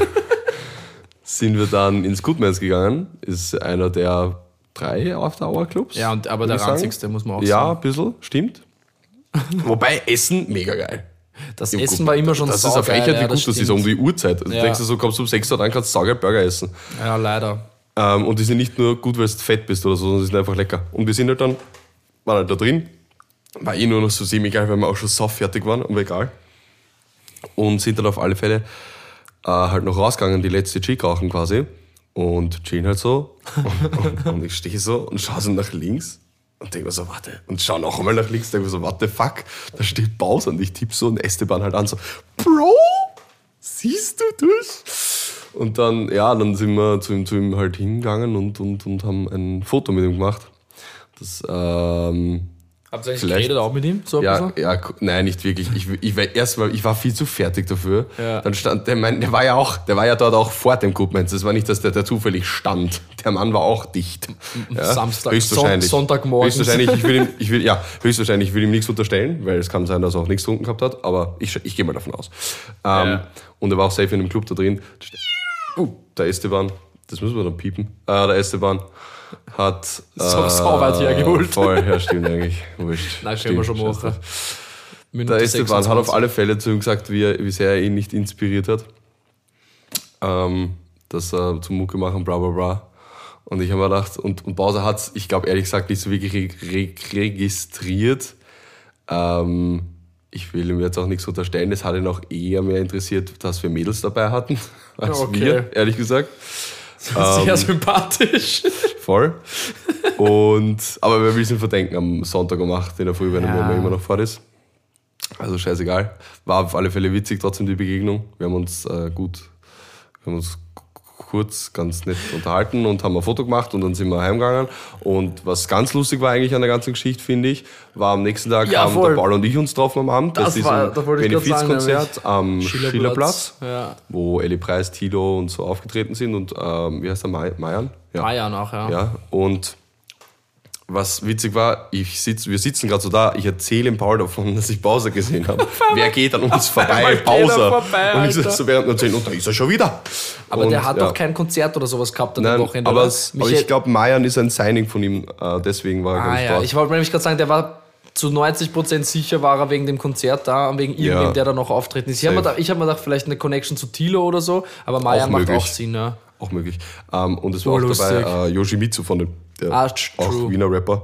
sind wir dann ins Goodmans gegangen. Ist einer der drei After-Hour-Clubs. Ja, und, aber der ranzigste, muss man auch Ja, sagen. ein bisschen, stimmt. Wobei Essen mega geil. Das Im Essen Gut- war immer schon Das ist eine saugeil, Frechheit, ja, wie gut das, ist, stimmt. um die Uhrzeit. Also Ja. Du denkst dir so, kommst du um 6 Uhr rein, kannst saugeil Burger essen. Ja, leider. Ähm, und die sind nicht nur gut, weil du fett bist oder so, sondern die sind einfach lecker. Und wir sind halt dann, waren halt da drin. War eh nur noch so semi-geil, weil wir auch schon sauffertig waren, aber egal. Und sind dann auf alle Fälle äh, halt noch rausgegangen, die letzte Chick rauchen quasi. Und chillen halt so. Und, und, und ich stehe so und schaue so nach links und denke mir so, warte. Und schau noch einmal nach links, denke mir so, what the fuck? Da steht Bowser und ich tippe so und Esteban halt an, so, Bro, siehst du das? Und dann, ja, dann sind wir zu ihm, zu ihm halt hingegangen und, und, und haben ein Foto mit ihm gemacht. Das ähm, Habt ihr eigentlich Vielleicht- geredet auch mit ihm? So ein Ja, ja, nein, nicht wirklich. Ich, ich, war- erstmal, ich war viel zu fertig dafür. Ja. Dann stand, der, mein, der war ja auch, der war ja dort auch vor dem Group Das war nicht, dass der, der zufällig stand. Der Mann war auch dicht. Ja, Samstag- höchstwahrscheinlich. Son- Sonntagmorgens. Höchstwahrscheinlich, ich will ihm, ich will, ja, höchstwahrscheinlich, ich will ihm nichts unterstellen, weil es kann sein, dass er auch nichts getrunken gehabt hat, aber ich, ich gehe mal davon aus. Ähm, Ja. Und er war auch safe in einem Club da drin. Uh, der Esteban, das müssen wir dann piepen. Äh, der Esteban hat. So sauber hergeholt. Voll, ja, stimmt eigentlich. Wurscht. Nein, können wir schon Stimmt, machen. Minute der Esteban hat 26. auf alle Fälle zu ihm gesagt, wie, er, wie sehr er ihn nicht inspiriert hat. Ähm, dass er zum Mucke machen, bla bla bla. Und ich habe mir gedacht, und, und Bowser hat es, ich glaube ehrlich gesagt, nicht so wirklich re registriert. Ähm, ich will ihm jetzt auch nichts unterstellen, es hat ihn auch eher mehr interessiert, dass wir Mädels dabei hatten, als Okay. wir, ehrlich gesagt. Sehr ähm, sympathisch. Voll. Und, aber wer will es ihm verdenken am Sonntag um 8 in der Früh, wenn Ja. er immer noch fort ist. Also scheißegal. War auf alle Fälle witzig trotzdem die Begegnung. Wir haben uns äh, gut, wir haben uns kurz ganz nett unterhalten und haben ein Foto gemacht und dann sind wir heimgegangen. Und was ganz lustig war eigentlich an der ganzen Geschichte, finde ich, war am nächsten Tag Ja, haben voll. der Paul und ich uns getroffen am Abend. Das bei war- diesem da wollte ich grad sagen, Benefizkonzert am Schillerplatz, Ja. wo Ellie Preis, Tilo und so aufgetreten sind und ähm, wie heißt der, May- Mayan? Ja. Ah ja, nachher. Ja, und was witzig war, ich sitz, wir sitzen gerade so da, ich erzähle dem Paul davon, dass ich Bowser gesehen habe. Wer geht an uns vorbei? er Bowser. vorbei, und ich Alter. so während erzählen, und da ist er schon wieder. Aber und, der hat ja. doch kein Konzert oder sowas gehabt an Nein, dem Wochenende. aber, aber ich glaube, Mayan ist ein Signing von ihm, äh, deswegen war er, Ah ich, ja, dort. ich wollte nämlich gerade sagen, der war zu 90% sicher war er wegen dem Konzert da und wegen irgendwem, Ja. der da noch auftreten ist. Ich habe mir, ich hab mir gedacht, vielleicht eine Connection zu Tilo oder so, aber Mayan macht möglich. auch Sinn, ja. auch möglich. Ähm, und es war auch Urlustig. dabei äh, Yoshimitsu von dem, der Ah, auch. Wiener Rapper.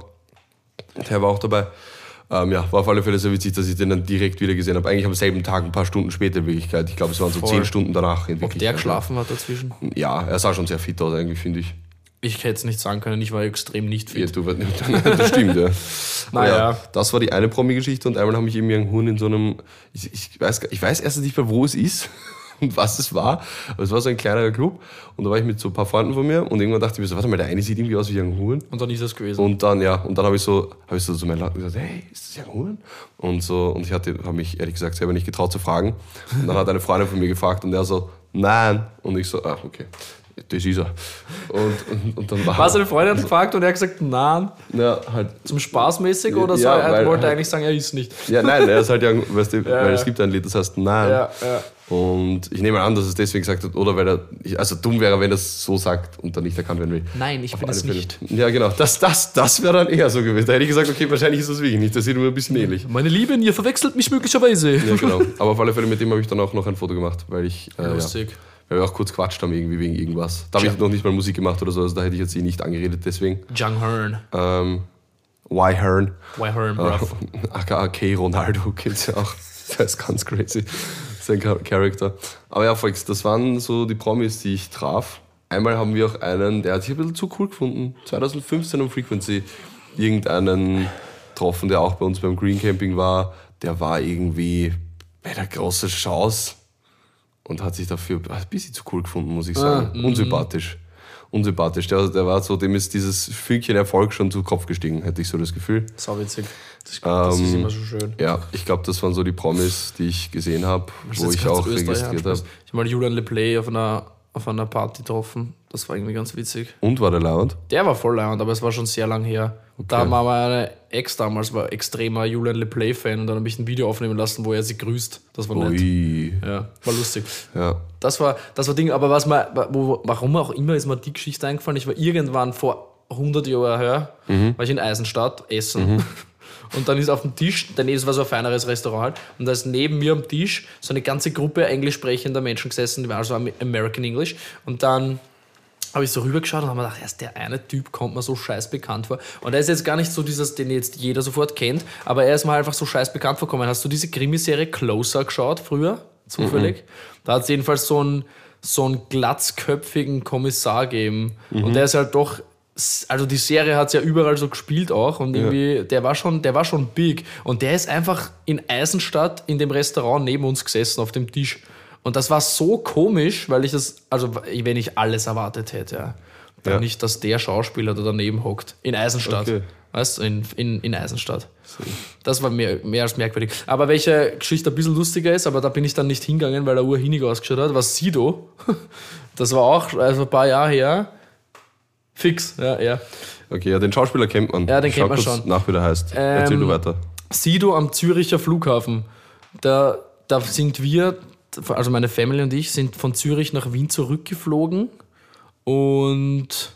Der war auch dabei. Ähm, ja, war auf alle Fälle sehr witzig, dass ich den dann direkt wieder gesehen habe. Eigentlich am selben Tag, ein paar Stunden später in Wirklichkeit. Ich glaube, es waren so Voll. zehn Stunden danach. In Ob der geschlafen hat dazwischen? Ja, er sah schon sehr fit aus, eigentlich, finde ich. Ich hätte es nicht sagen können, ich war extrem nicht Ja, fit. du, das stimmt, ja. Naja. ja. Das war die eine Promi-Geschichte und einmal habe ich eben Young Hun in so einem, ich, ich, weiß, ich weiß erst nicht mehr, wo es ist und was es war, aber es war so ein kleinerer Club und da war ich mit so ein paar Freunden von mir und irgendwann dachte ich mir so, warte mal, der eine sieht irgendwie aus wie Young Hun Und dann ist es gewesen. und dann, ja, und dann habe ich so, habe ich so zu meinen Leuten gesagt, hey, ist das Young Hun? Und so, und ich hatte, habe mich ehrlich gesagt selber nicht getraut zu fragen und dann hat eine Freundin von mir gefragt und er so, nein und ich so, ach, okay. Das ist er. Und, und, und dann war Was seine Freundin hat gefragt und er hat gesagt, nein, ja, halt zum Spaßmäßig oder so. Ja, er weil- wollte eigentlich sagen, er ist nicht. Ja, nein, er ist halt ja, weißt du, Ja, weil ja. es gibt ein Lied, das heißt Nein. Ja, ja. Und ich nehme an, dass es deswegen gesagt hat, oder weil er, also dumm wäre, wenn er es so sagt und dann nicht erkannt werden will. Nein, ich alle es Fälle. nicht. Ja, genau. Das, das, das wäre dann eher so gewesen. Da hätte ich gesagt, okay, wahrscheinlich ist das wirklich nicht. Das sieht nur ein bisschen ähnlich. Meine Lieben, ihr verwechselt mich möglicherweise. Ja, genau. Aber auf alle Fälle mit dem habe ich dann auch noch ein Foto gemacht, weil ich, äh, ja, Lustig. weil wir auch kurz quatscht haben irgendwie wegen irgendwas. Da habe ich noch nicht mal Musik gemacht oder so, also da hätte ich jetzt sie nicht angeredet, deswegen. Jung Hearn. Ähm, Why Hearn. Why Hearn, bruv. aka K. Ronaldo kennt's ja auch. Der ist ganz crazy. Sein Char- Charakter. Aber ja, Volks, das waren so die Promis, die ich traf. Einmal haben wir auch einen, der hat sich ein bisschen zu cool gefunden. 2015 um Frequency irgendeinen getroffen, der auch bei uns beim Green Camping war. Der war irgendwie bei der großen Chance und hat sich dafür ein bisschen zu cool gefunden, muss ich sagen. Unsympathisch. Unsympathisch. Der, der war so, dem ist dieses Fünkchen Erfolg schon zu Kopf gestiegen, hätte ich so das Gefühl. So witzig. Das, das ist Ähm, immer so schön. Ja, ich glaube, das waren so die Promis, die ich gesehen habe, wo ich auch registriert habe. Ich habe mal Julian LePlay auf einer, auf einer Party getroffen. Das war irgendwie ganz witzig. Und war der Launt? Der war voll leid, aber es war schon sehr lang her. Da war meine Ex damals war extremer Julian LePlay-Fan und dann habe ich ein Video aufnehmen lassen, wo er sie grüßt. Das war nett. Ui. Ja, war lustig. Ja. Das war, das war Ding, aber was man, wo, warum auch immer ist mir die Geschichte eingefallen. Ich war irgendwann vor 100 Jahren her, war ich in Eisenstadt essen. Und dann ist auf dem Tisch, daneben war so ein feineres Restaurant halt, und da ist neben mir am Tisch so eine ganze Gruppe englisch sprechender Menschen gesessen, die waren also American English. Und dann habe ich so rübergeschaut und habe mir gedacht, erst der eine Typ kommt mir so scheiß bekannt vor. Und er ist jetzt gar nicht so dieses, den jetzt jeder sofort kennt, aber er ist mir einfach so scheiß bekannt vorkommen. Hast du diese Krimiserie Closer geschaut früher? Zufällig? Da hat es jedenfalls so einen, so einen glatzköpfigen Kommissar gegeben. Und der ist halt doch. Also die Serie hat es ja überall so gespielt auch und irgendwie, der war schon, der war schon big. Und der ist einfach in Eisenstadt in dem Restaurant neben uns gesessen auf dem Tisch. Und das war so komisch, weil ich das, also wenn ich alles erwartet hätte, ja. dann Ja. nicht, dass der Schauspieler da daneben hockt. In Eisenstadt. Okay. Weißt du, in, in, in Eisenstadt. Das war mehr, mehr als merkwürdig. Aber welche Geschichte ein bisschen lustiger ist, aber da bin ich dann nicht hingegangen, weil er urhinig ausgeschaut hat, war Sido. Das war auch also ein paar Jahre her. Fix, ja, ja. Okay, ja, den Schauspieler kennt man. Ja, den Schau kennt man schon. nach, wie der heißt. Erzähl Ähm, du weiter. Sido am Züricher Flughafen. Da, da sind wir, also meine Family und ich, sind von Zürich nach Wien zurückgeflogen. Und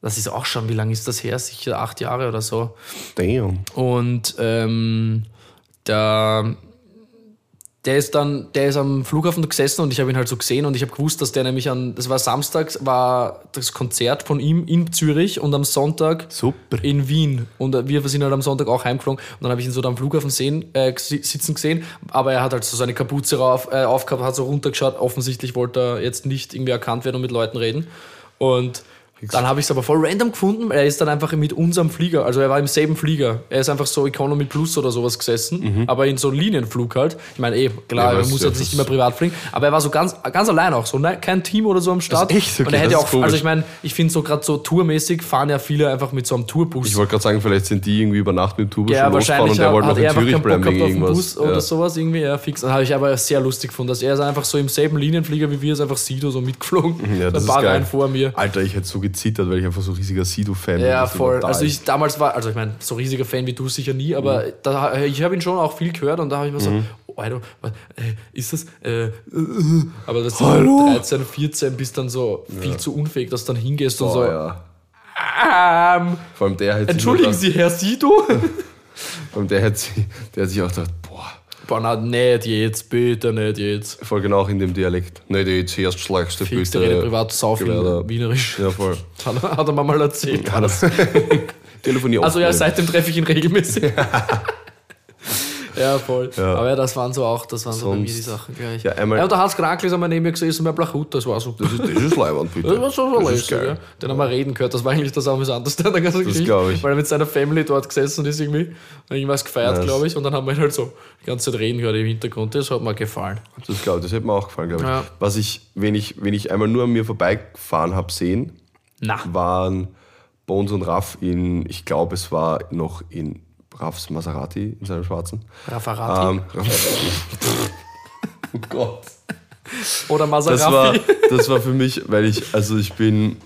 das ist auch schon, wie lange ist das her? Sicher acht Jahre oder so. Damn. Und ähm, da, der ist dann, der ist am Flughafen gesessen und ich habe ihn halt so gesehen und ich habe gewusst, dass der nämlich an, das war samstags, war das Konzert von ihm in Zürich und am Sonntag Super. in Wien. Und wir sind halt am Sonntag auch heimgeflogen. Und dann habe ich ihn so da am Flughafen sehen, äh, sitzen gesehen. Aber er hat halt so seine Kapuze rauf, äh, aufgehabt, hat so runtergeschaut. Offensichtlich wollte er jetzt nicht irgendwie erkannt werden und mit Leuten reden. Und dann habe ich es aber voll random gefunden. Er ist dann einfach mit unserem Flieger, also er war im selben Flieger. Er ist einfach so Economy Plus oder sowas gesessen, aber in so einem Linienflug halt. Ich meine, eh, klar, Mhm. Ja, er muss jetzt nicht immer privat fliegen, aber er war so ganz, ganz allein auch, so ne? kein Team oder so am Start. Ist echt? Okay, und er hätte auch, ist komisch. also ich meine, ich finde so gerade so tourmäßig fahren ja viele einfach mit so einem Tourbus. Ich wollte gerade sagen, vielleicht sind die irgendwie über Nacht mit dem Tourbus Ja, schon wahrscheinlich und der wollte noch in Zürich bleiben wegen irgendwas. Bus oder ja. sowas irgendwie, ja, fix. Dann habe ich aber sehr lustig gefunden, dass er ist einfach so im selben Linienflieger wie wir, ist einfach Sido so mitgeflogen. Ja, das ein ist paar geil. Reihen vor mir. Alter, ich hätte so gezittert, weil ich einfach so riesiger Sido-Fan bin. Ja, voll. Also ich damals war, also ich meine, so riesiger Fan wie du sicher nie, aber Mhm. da, ich habe ihn schon auch viel gehört und da habe ich mir so, oh, Alter, was, äh, ist das? Äh, aber das ist Hallo? 13, 14 bist dann so viel zu unfähig, dass du dann hingehst und oh, so. ja. Ähm, Vor allem der hätte sich entschuldigen Sie, Herr Sido? allem der sich, der hat sich auch gedacht, boah, nicht jetzt, bitte nicht jetzt. voll genau in dem Dialekt. Die jetzt erst schlechteste Fix, der redet privat sau viel Gewerder. Wienerisch. Ja, voll. Hat, er- hat er mir mal erzählt. Er- Telefonier Also ja, seitdem treffe ich ihn regelmäßig. ja, voll. Ja. Aber ja, das waren so auch, das waren so bei mir Sonst- die Sachen gleich. Ja, einmal- ja, und der Hans Krankel ist einmal neben mir gesessen, mein Blachut, das war so. Das ist, das ist leibend, bitte. Das war so, so lässig, ja. Den haben wir reden gehört, das war eigentlich das Amüsanteste an der ganzen Geschichte. ich. Weil er mit seiner Family dort gesessen und ist irgendwie irgendwas gefeiert, Nice. glaube ich. Und dann haben wir ihn halt so die ganze Zeit reden gehört im Hintergrund. Das hat mir gefallen. Das, glaub, das hätte mir auch gefallen, glaube ich. Ja. Was ich, wenn ich, wenn ich einmal nur an mir vorbeigefahren habe sehen, Na, waren Bones und Raff in, ich glaube, es war noch in Raffs Maserati, in seinem schwarzen. Raffarati. Ähm, oh Gott. Oder Das war, Maserati. das war für mich, weil ich, also ich bin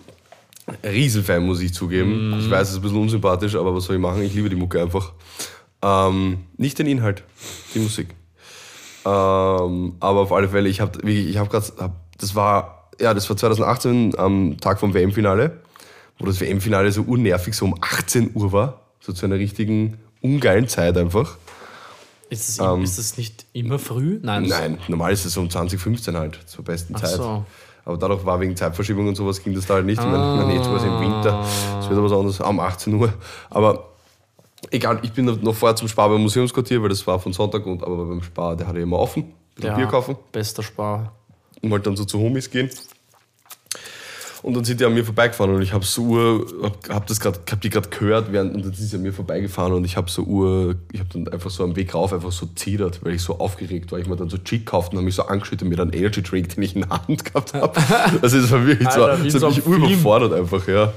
Riesenfan, muss ich zugeben. Mhm. Ich weiß, es ist ein bisschen unsympathisch, aber was soll ich machen? Ich liebe die Mucke einfach. Ähm, nicht den Inhalt, die Musik. Ähm, aber auf alle Fälle, ich habe ich hab gerade, hab, das war, ja, das war 2018 am Tag vom WM-Finale, wo das WM-Finale so unnervig so um 18 Uhr war, so zu einer richtigen ungeilen Zeit einfach. Ist das, ist das nicht immer früh? Nein. Nein, normal ist es um 2015 halt, zur besten Ach Zeit. so. Aber dadurch war wegen Zeitverschiebung und sowas ging das da halt nicht. Ich meine, man jetzt was im Winter, es wird aber was anderes, um 18 Uhr. Aber egal, ich bin noch vorher zum Spar beim Museumsquartier, weil das war von Sonntag und aber beim Spar, der hatte immer offen, Ja, Bier kaufen Bester Spar. und wollte dann so zu Homies gehen. Und dann sind die an mir vorbeigefahren und ich habe so Uhr, hab, hab das grad, hab die gerade gehört, während, und dann sind sie an mir vorbeigefahren und ich habe so Uhr, ich habe dann einfach so am Weg rauf einfach so zedert, weil ich so aufgeregt war. Ich mir dann so Cheat gekauft und habe mich so angeschüttet und mir dann Energy Drink, den ich in der Hand gehabt habe. Also es war wirklich so, das so hat einem mich überfordert einfach, ja.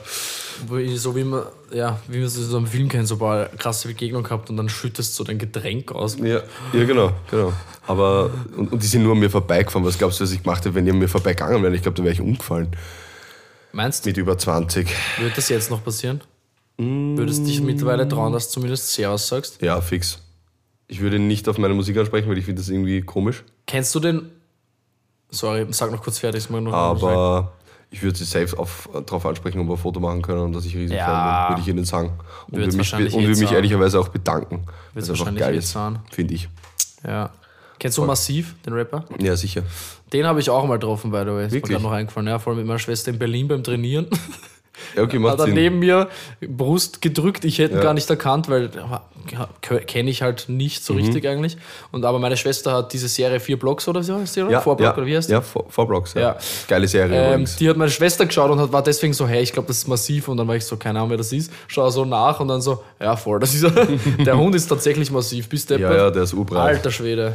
So wie man, ja, wie man es so im Film kennt, so ein paar krasse Begegnung gehabt und dann schüttest du dein Getränk aus. Ja, ja genau, genau. Aber, und, und die sind nur an mir vorbeigefahren. Was glaubst du, was ich gemacht hätte, wenn die an mir vorbeigegangen wären? Ich glaube, da wäre ich umgefallen. Meinst du, Mit über 20. wird das jetzt noch passieren? Würdest du dich mittlerweile trauen, dass du zumindest sehr aussagst? Ja, fix. Ich würde nicht auf meine Musik ansprechen, weil ich finde das irgendwie komisch. Kennst du den. Sorry, sag noch kurz fertig. ist mir noch Aber ich würde sie safe auf, darauf ansprechen, ob wir ein Foto machen können und dass ich riesen Ja. Fan bin, würde ich ihnen sagen. Und würde mich, und eh mich ehrlicherweise auch bedanken. Wird's Weil es einfach wahrscheinlich geil eh ist, sagen. finde ich. Ja. Kennst du Massiv, den Rapper? Ja, sicher. Den habe ich auch mal getroffen, by the way. Ist mir gerade noch eingefallen. Ja, vor allem mit meiner Schwester in Berlin beim Trainieren. Ja, okay, macht hat er neben mir Brust gedrückt. Ich hätte ihn Ja. gar nicht erkannt, weil kenne ich halt nicht Mhm. so richtig eigentlich. Und aber meine Schwester hat diese Serie Vier Blocks oder so heißt die, oder? ja, Vorblock ja, oder wie heißt die? Ja, Vor- Vorblocks. Ja. Ja. Geile Serie Ähm, die hat meine Schwester geschaut und hat, war deswegen so, hey, ich glaube, das ist massiv. Und dann war ich so, keine Ahnung, wer das ist. Schau so nach und dann so, ja, voll, das ist er. Der Hund ist tatsächlich massiv. Bist du Ja, ja, der ist urbreit. Alter Schwede.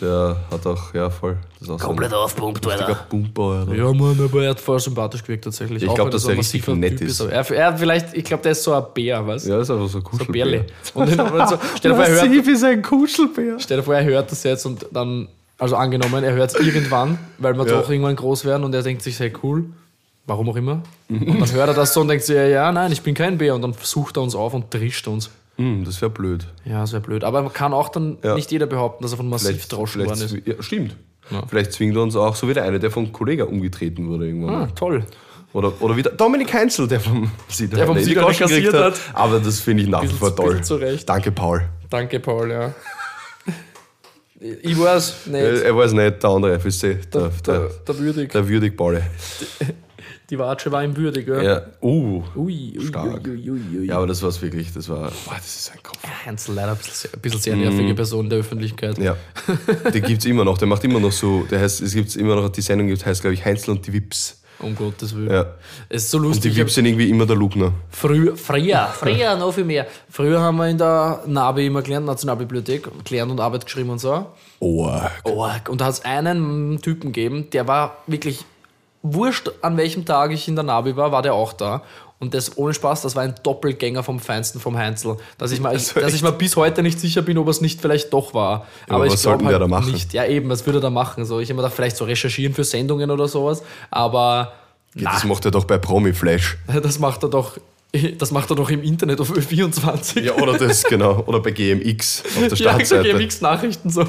Der hat auch, ja, voll. Das ist auch Komplett aufpumpt, so ein richtiger Alter. Pumper, Alter. Ja, Mann, aber er hat voll sympathisch gewirkt tatsächlich. Ich Auch glaub, wenn dass so ein er richtig nett Typ ist. Er, er vielleicht, ich glaube, der ist so ein Bär, weißt du? Ja, ist einfach so ein So Kuschelbär. Bärle. Und dann, und so, stell, dir vor, er hört, Massiv ist ein Kuschelbär. stell dir vor, er hört das jetzt und dann, also angenommen, er hört es irgendwann, weil wir Ja. doch irgendwann groß werden und er denkt sich, hey, cool, warum auch immer. Und dann hört er das so und denkt sich, ja, nein, ich bin kein Bär. Und dann sucht er uns auf und trischt uns. Hm, das wäre blöd. Ja, das wäre blöd. Aber man kann auch dann Ja. nicht jeder behaupten, dass er von massiv droschen worden ist. ja, stimmt. Ja. Vielleicht zwingt er uns auch, so wie der eine, der vom Kollegen umgetreten wurde irgendwann. Ah, toll. Oder, oder wie der Dominik Heinzel, der vom Sieder Der vom Goschen kassiert hat. Aber das finde ich nach wie vor toll. bisschen zu Recht. Danke, Paul. Danke, Paul, ja. Ich weiß nicht. Er, er weiß nicht, der andere, der, der, der, der, der würdig. der würdig Paul. Die Watsche war ihm würdig, ja. Ja, uh, Ui, ui, Stark. ui, ui, ja, aber das war es wirklich, das war, boah, das ist ein Kopf. Heinzel leider ein bisschen, ein bisschen sehr nervige Person in der Öffentlichkeit. Ja, den gibt es immer noch, der macht immer noch so, der heißt, es gibt immer noch, die Sendung gibt, heißt, glaube ich, Heinzel und die Wips. Um Gottes Willen. Ja. Es ist so Und lustig. die ich hab Wips sind irgendwie immer der Lugner. Früher, früher, früher noch viel mehr. Früher haben wir in der NABI immer gelernt, Nationalbibliothek, gelernt und Arbeit geschrieben und so. Oh, Org. Und da hat es einen Typen gegeben, der war wirklich wurscht, an welchem Tag ich in der Nabi war, war der auch da. Und das ohne Spaß, das war ein Doppelgänger vom Feinsten vom Heinzel. Dass ich, mal, Also dass ich mal bis heute nicht sicher bin, ob es nicht vielleicht doch war. aber ich was glaub sollten wir da machen? Nicht. Ja, eben, was würde er da machen? So, ich mir gedacht, vielleicht so recherchieren für Sendungen oder sowas. Aber ja, das macht er doch bei Promi Flash. das macht er doch. Das macht er doch im Internet auf Ö24. Ja, oder das, genau. Oder bei GMX auf der Ja, Startseite. so GMX-Nachrichten so.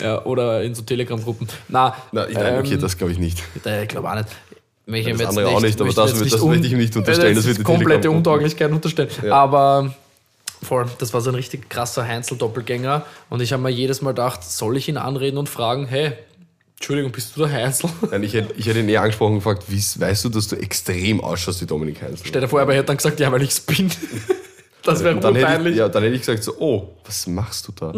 Ja, oder in so Telegram-Gruppen. Na, Na, ich, nein, okay, ähm, das glaube ich nicht. Ich glaube auch nicht. Möchte das ich andere auch nicht, aber das das un- möchte ich ihm nicht unterstellen, das Das wird die komplette Untauglichkeit unterstellen. Ja. Aber voll, das war so ein richtig krasser Heinzel-Doppelgänger. Und ich habe mir jedes Mal gedacht, soll ich ihn anreden und fragen, hey, Entschuldigung, bist du der Heinzel? Nein, ich, hätte, ich hätte ihn eher angesprochen und gefragt, weißt du, dass du extrem ausschaust wie Dominik Heinzel? Stell dir vor, aber er hätte dann gesagt, ja, weil ich's bin. Das wäre dann hätte, ich, peinlich. ja, dann hätte ich gesagt so, oh, was machst du da?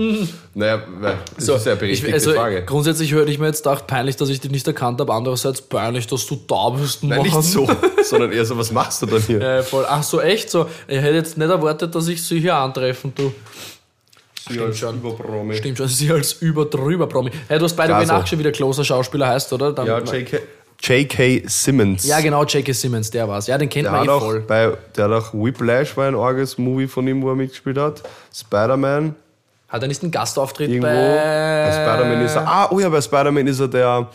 Naja, weil, das So, ist ja eine ich, berechtigte also, Frage. Grundsätzlich hätte ich mir jetzt gedacht, peinlich, dass ich dich nicht erkannt habe. Andererseits peinlich, dass du da bist. Nein, nicht so, sondern eher so, was machst du dann hier? Äh, voll. Ach so, echt so. Ich hätte jetzt nicht erwartet, dass ich sie hier antreffen, du. Stimmt schon. Überpromi. Stimmt schon, sie als über drüber Promi. Hey, du hast beide Klar wie so. nachgeschaut, wie der großer Schauspieler heißt, oder? Dann, Ja, J.K. J.K. Simmons. ja, genau, J.K. Simmons, der war's. Ja, den kennt Der man eh auch voll. bei, der hat auch Whiplash, war ein arges Movie von ihm, wo er mitgespielt hat. Spider-Man, Hat er nicht einen Gastauftritt irgendwo. bei... Bei Spider-Man ist er. Ah, oh ja, bei Spider-Man ist er der,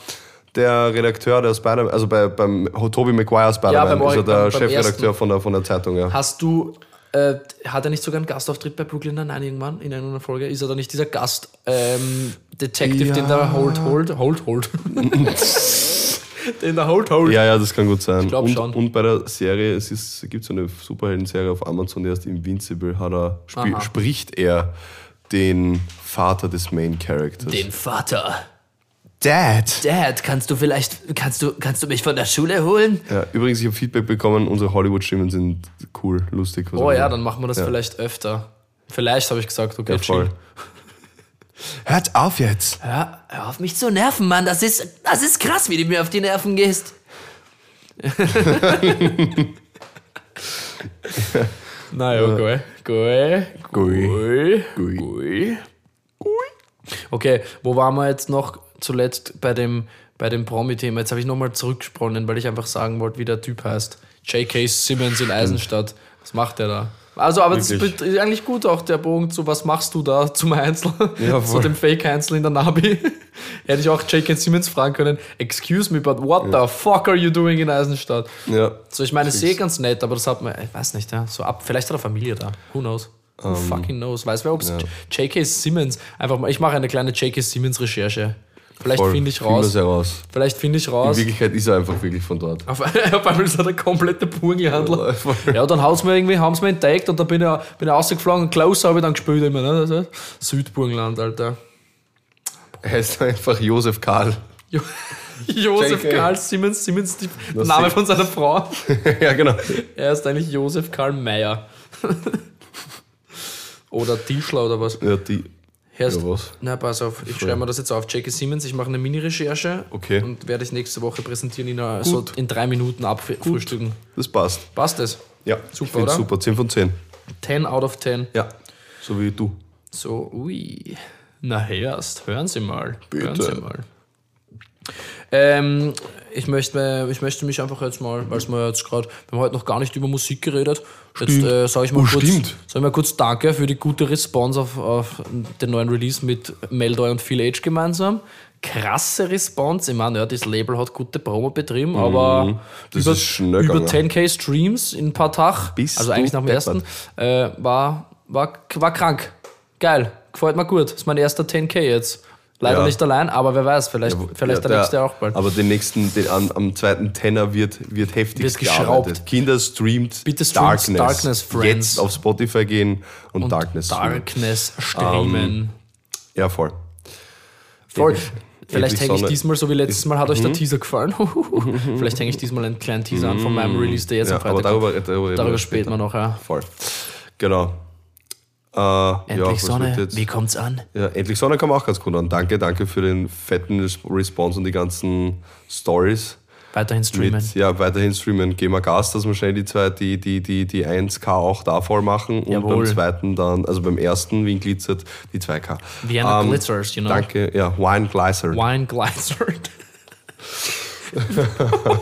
der Redakteur der Spider-Man, also bei, beim Tobey Maguire Spider-Man beim ist er der Chefredakteur von der, von der Zeitung, ja. Hast du... Äh, hat er nicht sogar einen Gastauftritt bei Brooklyn Nine-Nine irgendwann in einer Folge? Ist er da nicht dieser Gast ähm, Ja. den der Hold Hold Hold Hold den der Hold Hold Ja, ja, das kann gut sein. glaub und, schon. und bei der Serie, es ist, gibt so eine Superhelden-Serie auf Amazon, die heißt Invincible, hat er, spi Aha. spricht er den Vater des Main Characters. Den Vater. Dad! Dad, kannst du vielleicht, kannst du, kannst du mich von der Schule holen? Ja, übrigens, ich habe Feedback bekommen, unsere Hollywood-Stimmen sind cool, lustig. Oh ja, dann machen wir das Ja. vielleicht öfter. Vielleicht habe ich gesagt, okay, Ja, voll. chill. Hört auf jetzt! Hör, hör auf mich zu nerven, Mann. Das ist, das ist krass, wie du mir auf die Nerven gehst. Naja. Goi. Goi. Goi. Goi. Okay, wo waren wir jetzt noch zuletzt bei dem, bei dem Promi-Thema? Jetzt habe ich nochmal zurückgesponnen, weil ich einfach sagen wollte, wie der Typ heißt. J.K. Simmons in Eisenstadt. Was macht der da? Also, aber es ist eigentlich gut auch der Bogen zu, was machst du da zum Einzel? Ja, zu dem Fake-Einzel in der Nabi. Hätte ich auch J.K. Simmons fragen können, excuse me, but what the fuck are you doing in Eisenstadt? Ja. So, ich meine, es ist eh ganz nett, aber das hat man, ich weiß nicht, ja, so ab, vielleicht hat er Familie da. Who knows? Who fucking knows? Weiß wer, ob es J.K. Simmons, einfach mal, ich mache eine kleine J.K. Simmons-Recherche. Vielleicht finde ich raus. raus. Vielleicht finde ich In raus. Wirklichkeit ist er einfach wirklich von dort. Auf, auf einmal ist er der komplette Burgenlandler. Voll. Ja, dann haut's mir irgendwie, haben sie mir entdeckt und dann bin ich, bin ich rausgeflogen und Klaus habe ich dann gespielt immer. Ne? Also, Südburgenland, Alter. Er heißt einfach Josef Karl. Jo Josef. Karl Simmons, Simmons, die, der Name von seiner Frau. ja, genau. Er ist eigentlich Josef Karl Meyer. oder Tischler oder was. Ja, die. Heißt, Ja, was? Na, pass auf, ich schreibe mir das jetzt auf. J.K. Simmons, ich mache eine Mini-Recherche Okay. und werde ich nächste Woche präsentieren, in, einer, so in drei Minuten abfrühstücken. Das passt. Passt das? Ja, Super, ich oder? super. 10 von 10. 10 out of 10. Ja, so wie du. So, ui. Na erst, hören Sie mal. Hören Bitte. Sie mal. Ähm, ich, möchte, ich möchte mich einfach jetzt mal, weil es wir jetzt gerade, wir haben heute noch gar nicht über Musik geredet. Jetzt äh, sage ich, mal Oh, kurz- stimmt. sag ich mal kurz Danke für die gute Response auf, auf den neuen Release mit Meldor und Phil H gemeinsam. Krasse Response. Ich meine, ja, das Label hat gute Promo betrieben, aber Mhm. Das über, über gegangen. 10k Streams in ein paar Tagen, Bist also eigentlich nach dem ersten, äh, war, war, war krank. Geil, gefällt mir gut. Das ist mein erster 10k jetzt. Leider Ja. nicht allein, aber wer weiß, vielleicht, vielleicht Ja, der, nächste auch bald. Aber den nächsten, den, am, am zweiten Tenner wird, wird heftig Wird geschraubt. Kinder streamt, Bitte streamt Darkness. Darkness, Friends. Jetzt auf Spotify gehen und, Darkness. streamen. Darkness streamen. Ja, voll. Voll. Endlich- Vielleicht hänge ich diesmal, so wie letztes Mal, hat euch Mhm. der Teaser gefallen. Vielleicht hänge ich diesmal einen kleinen Teaser an von meinem Release, der jetzt Ja, am Freitag aber darüber, darüber, Darüber später mal noch, ja. Voll. Genau. Ja, Endlich was Sonne, wie kommt's an? Ja, endlich Sonne kam auch ganz gut an. Danke, danke für den fetten Res- Response und die ganzen Stories. Weiterhin streamen. Mit, ja, weiterhin streamen. Gehen wir Gas, dass wir schnell die, zwei, die, die, die, die 1K auch da voll machen und Jawohl. beim zweiten dann, also beim ersten, wie in Glitzert, die 2K. Vienna Ähm, Glitzers, you know. Danke, ja, Wine Glycer. Wine Glycered.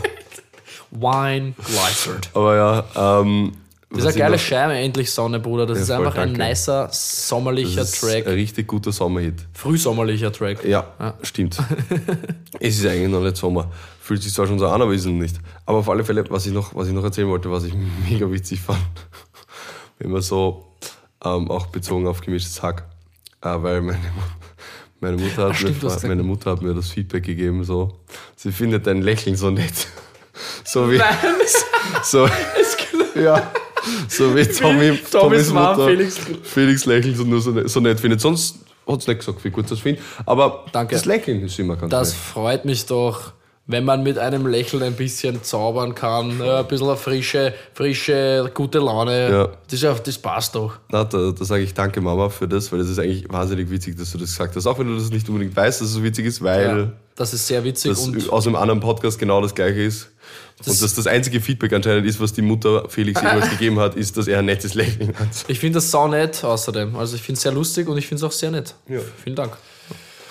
Wine Glycered. Aber ja, ähm, Das ist eine geile Scheibe, endlich Sonne, Bruder. Das ist voll, einfach ein danke. nicer, sommerlicher das ist Track. ein richtig guter Sommerhit. Frühsommerlicher Track. Ja, stimmt. es ist eigentlich noch nicht Sommer. Fühlt sich zwar schon so an, aber ist es nicht. Aber auf alle Fälle, was ich noch, was ich noch erzählen wollte, was ich mega witzig fand, wenn man so ähm, auch bezogen auf gemischtes Hack, äh, weil meine, meine, Mutter hat stimmt, du mir, meine Mutter hat mir das Feedback gegeben, so, sie findet dein Lächeln so nett. So wie, so, ja, so wie Tommy, Tommys Tommys Mom, Mutter, Felix. Felix lächelt und nur so, ne- so nett findet. Sonst hat es nicht gesagt, wie gut das findet. Aber Danke. das Lächeln ist immer ganz Das nett. freut mich doch, wenn man mit einem Lächeln ein bisschen zaubern kann. Ja, ein bisschen eine frische, frische, gute Laune. Ja. Das, ist ja, das passt doch. Na, da, da sage ich danke Mama für das, weil das ist eigentlich wahnsinnig witzig, dass du das gesagt hast. Auch wenn du das nicht unbedingt weißt, dass es so witzig ist, weil Ja, das ist sehr witzig. das und aus einem anderen Podcast genau das gleiche ist. Und dass das einzige Feedback anscheinend ist, was die Mutter Felix jemals gegeben hat, ist, dass er ein nettes Lächeln hat. ich finde das sau nett außerdem. Also ich finde es sehr lustig und ich finde es auch sehr nett. Ja. Vielen Dank.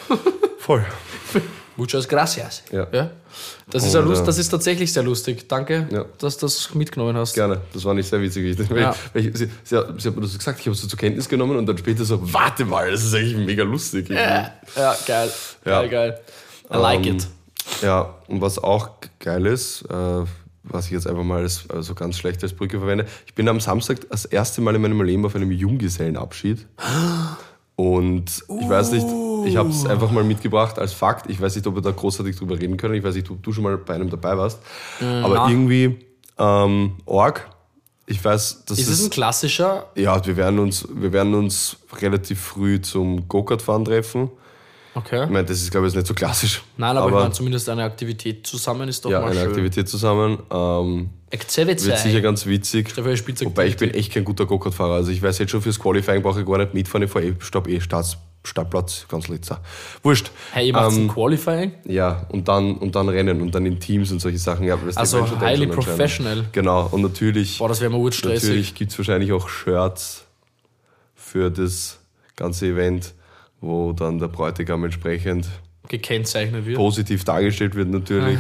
Voll. Muchas gracias. Ja. Das, ist ja lust, äh, das ist tatsächlich sehr lustig. Danke, Ja. dass du das mitgenommen hast. Gerne. Das war nicht sehr witzig. Ja. weil ich, sie, sie, hat- mir das gesagt, ich habe es so zur Kenntnis genommen und dann später so, warte mal, das ist eigentlich mega lustig. Ja, ja geil. Ja. Geil, geil. I like Ähm, it. Ja, und was auch geil ist, äh, was ich jetzt einfach mal als, also ganz schlecht als Brücke verwende, ich bin am Samstag das erste Mal in meinem Leben auf einem Junggesellenabschied. Und ich weiß nicht, ich habe es einfach mal mitgebracht als Fakt. Ich weiß nicht, ob wir da großartig drüber reden können. Ich weiß nicht, ob du schon mal bei einem dabei warst. Aber na. irgendwie ähm, Org. Ich weiß, das Ist es ein klassischer? ja, wir werden uns, wir werden uns relativ früh zum Go-Kart-Fahren treffen. Okay. Ich meine, das ist, glaube ich, jetzt nicht so klassisch. Nein, aber, ich meine, zumindest eine Aktivität zusammen ist doch ja, mal eine schön. Aktivität zusammen. Ähm, Activity. wird sicher ganz witzig. Spitze Wobei ich bin echt kein guter Go-Kart-Fahrer. Also ich weiß jetzt schon, fürs Qualifying brauche ich gar nicht mitfahren. Ich fahre eh, stopp eh Starts, Startplatz, ganz litzer. Wurscht. Hey, ihr macht Ähm, Qualifying? Ja, und dann, und dann Rennen und dann in Teams und solche Sachen. Ja, Also ich highly Tension professional. Genau, und natürlich, Boah, das wäre mir urstressig. natürlich gibt es wahrscheinlich auch Shirts für das ganze Event, wo dann der Bräutigam entsprechend Gekennzeichnet wird. positiv dargestellt wird natürlich.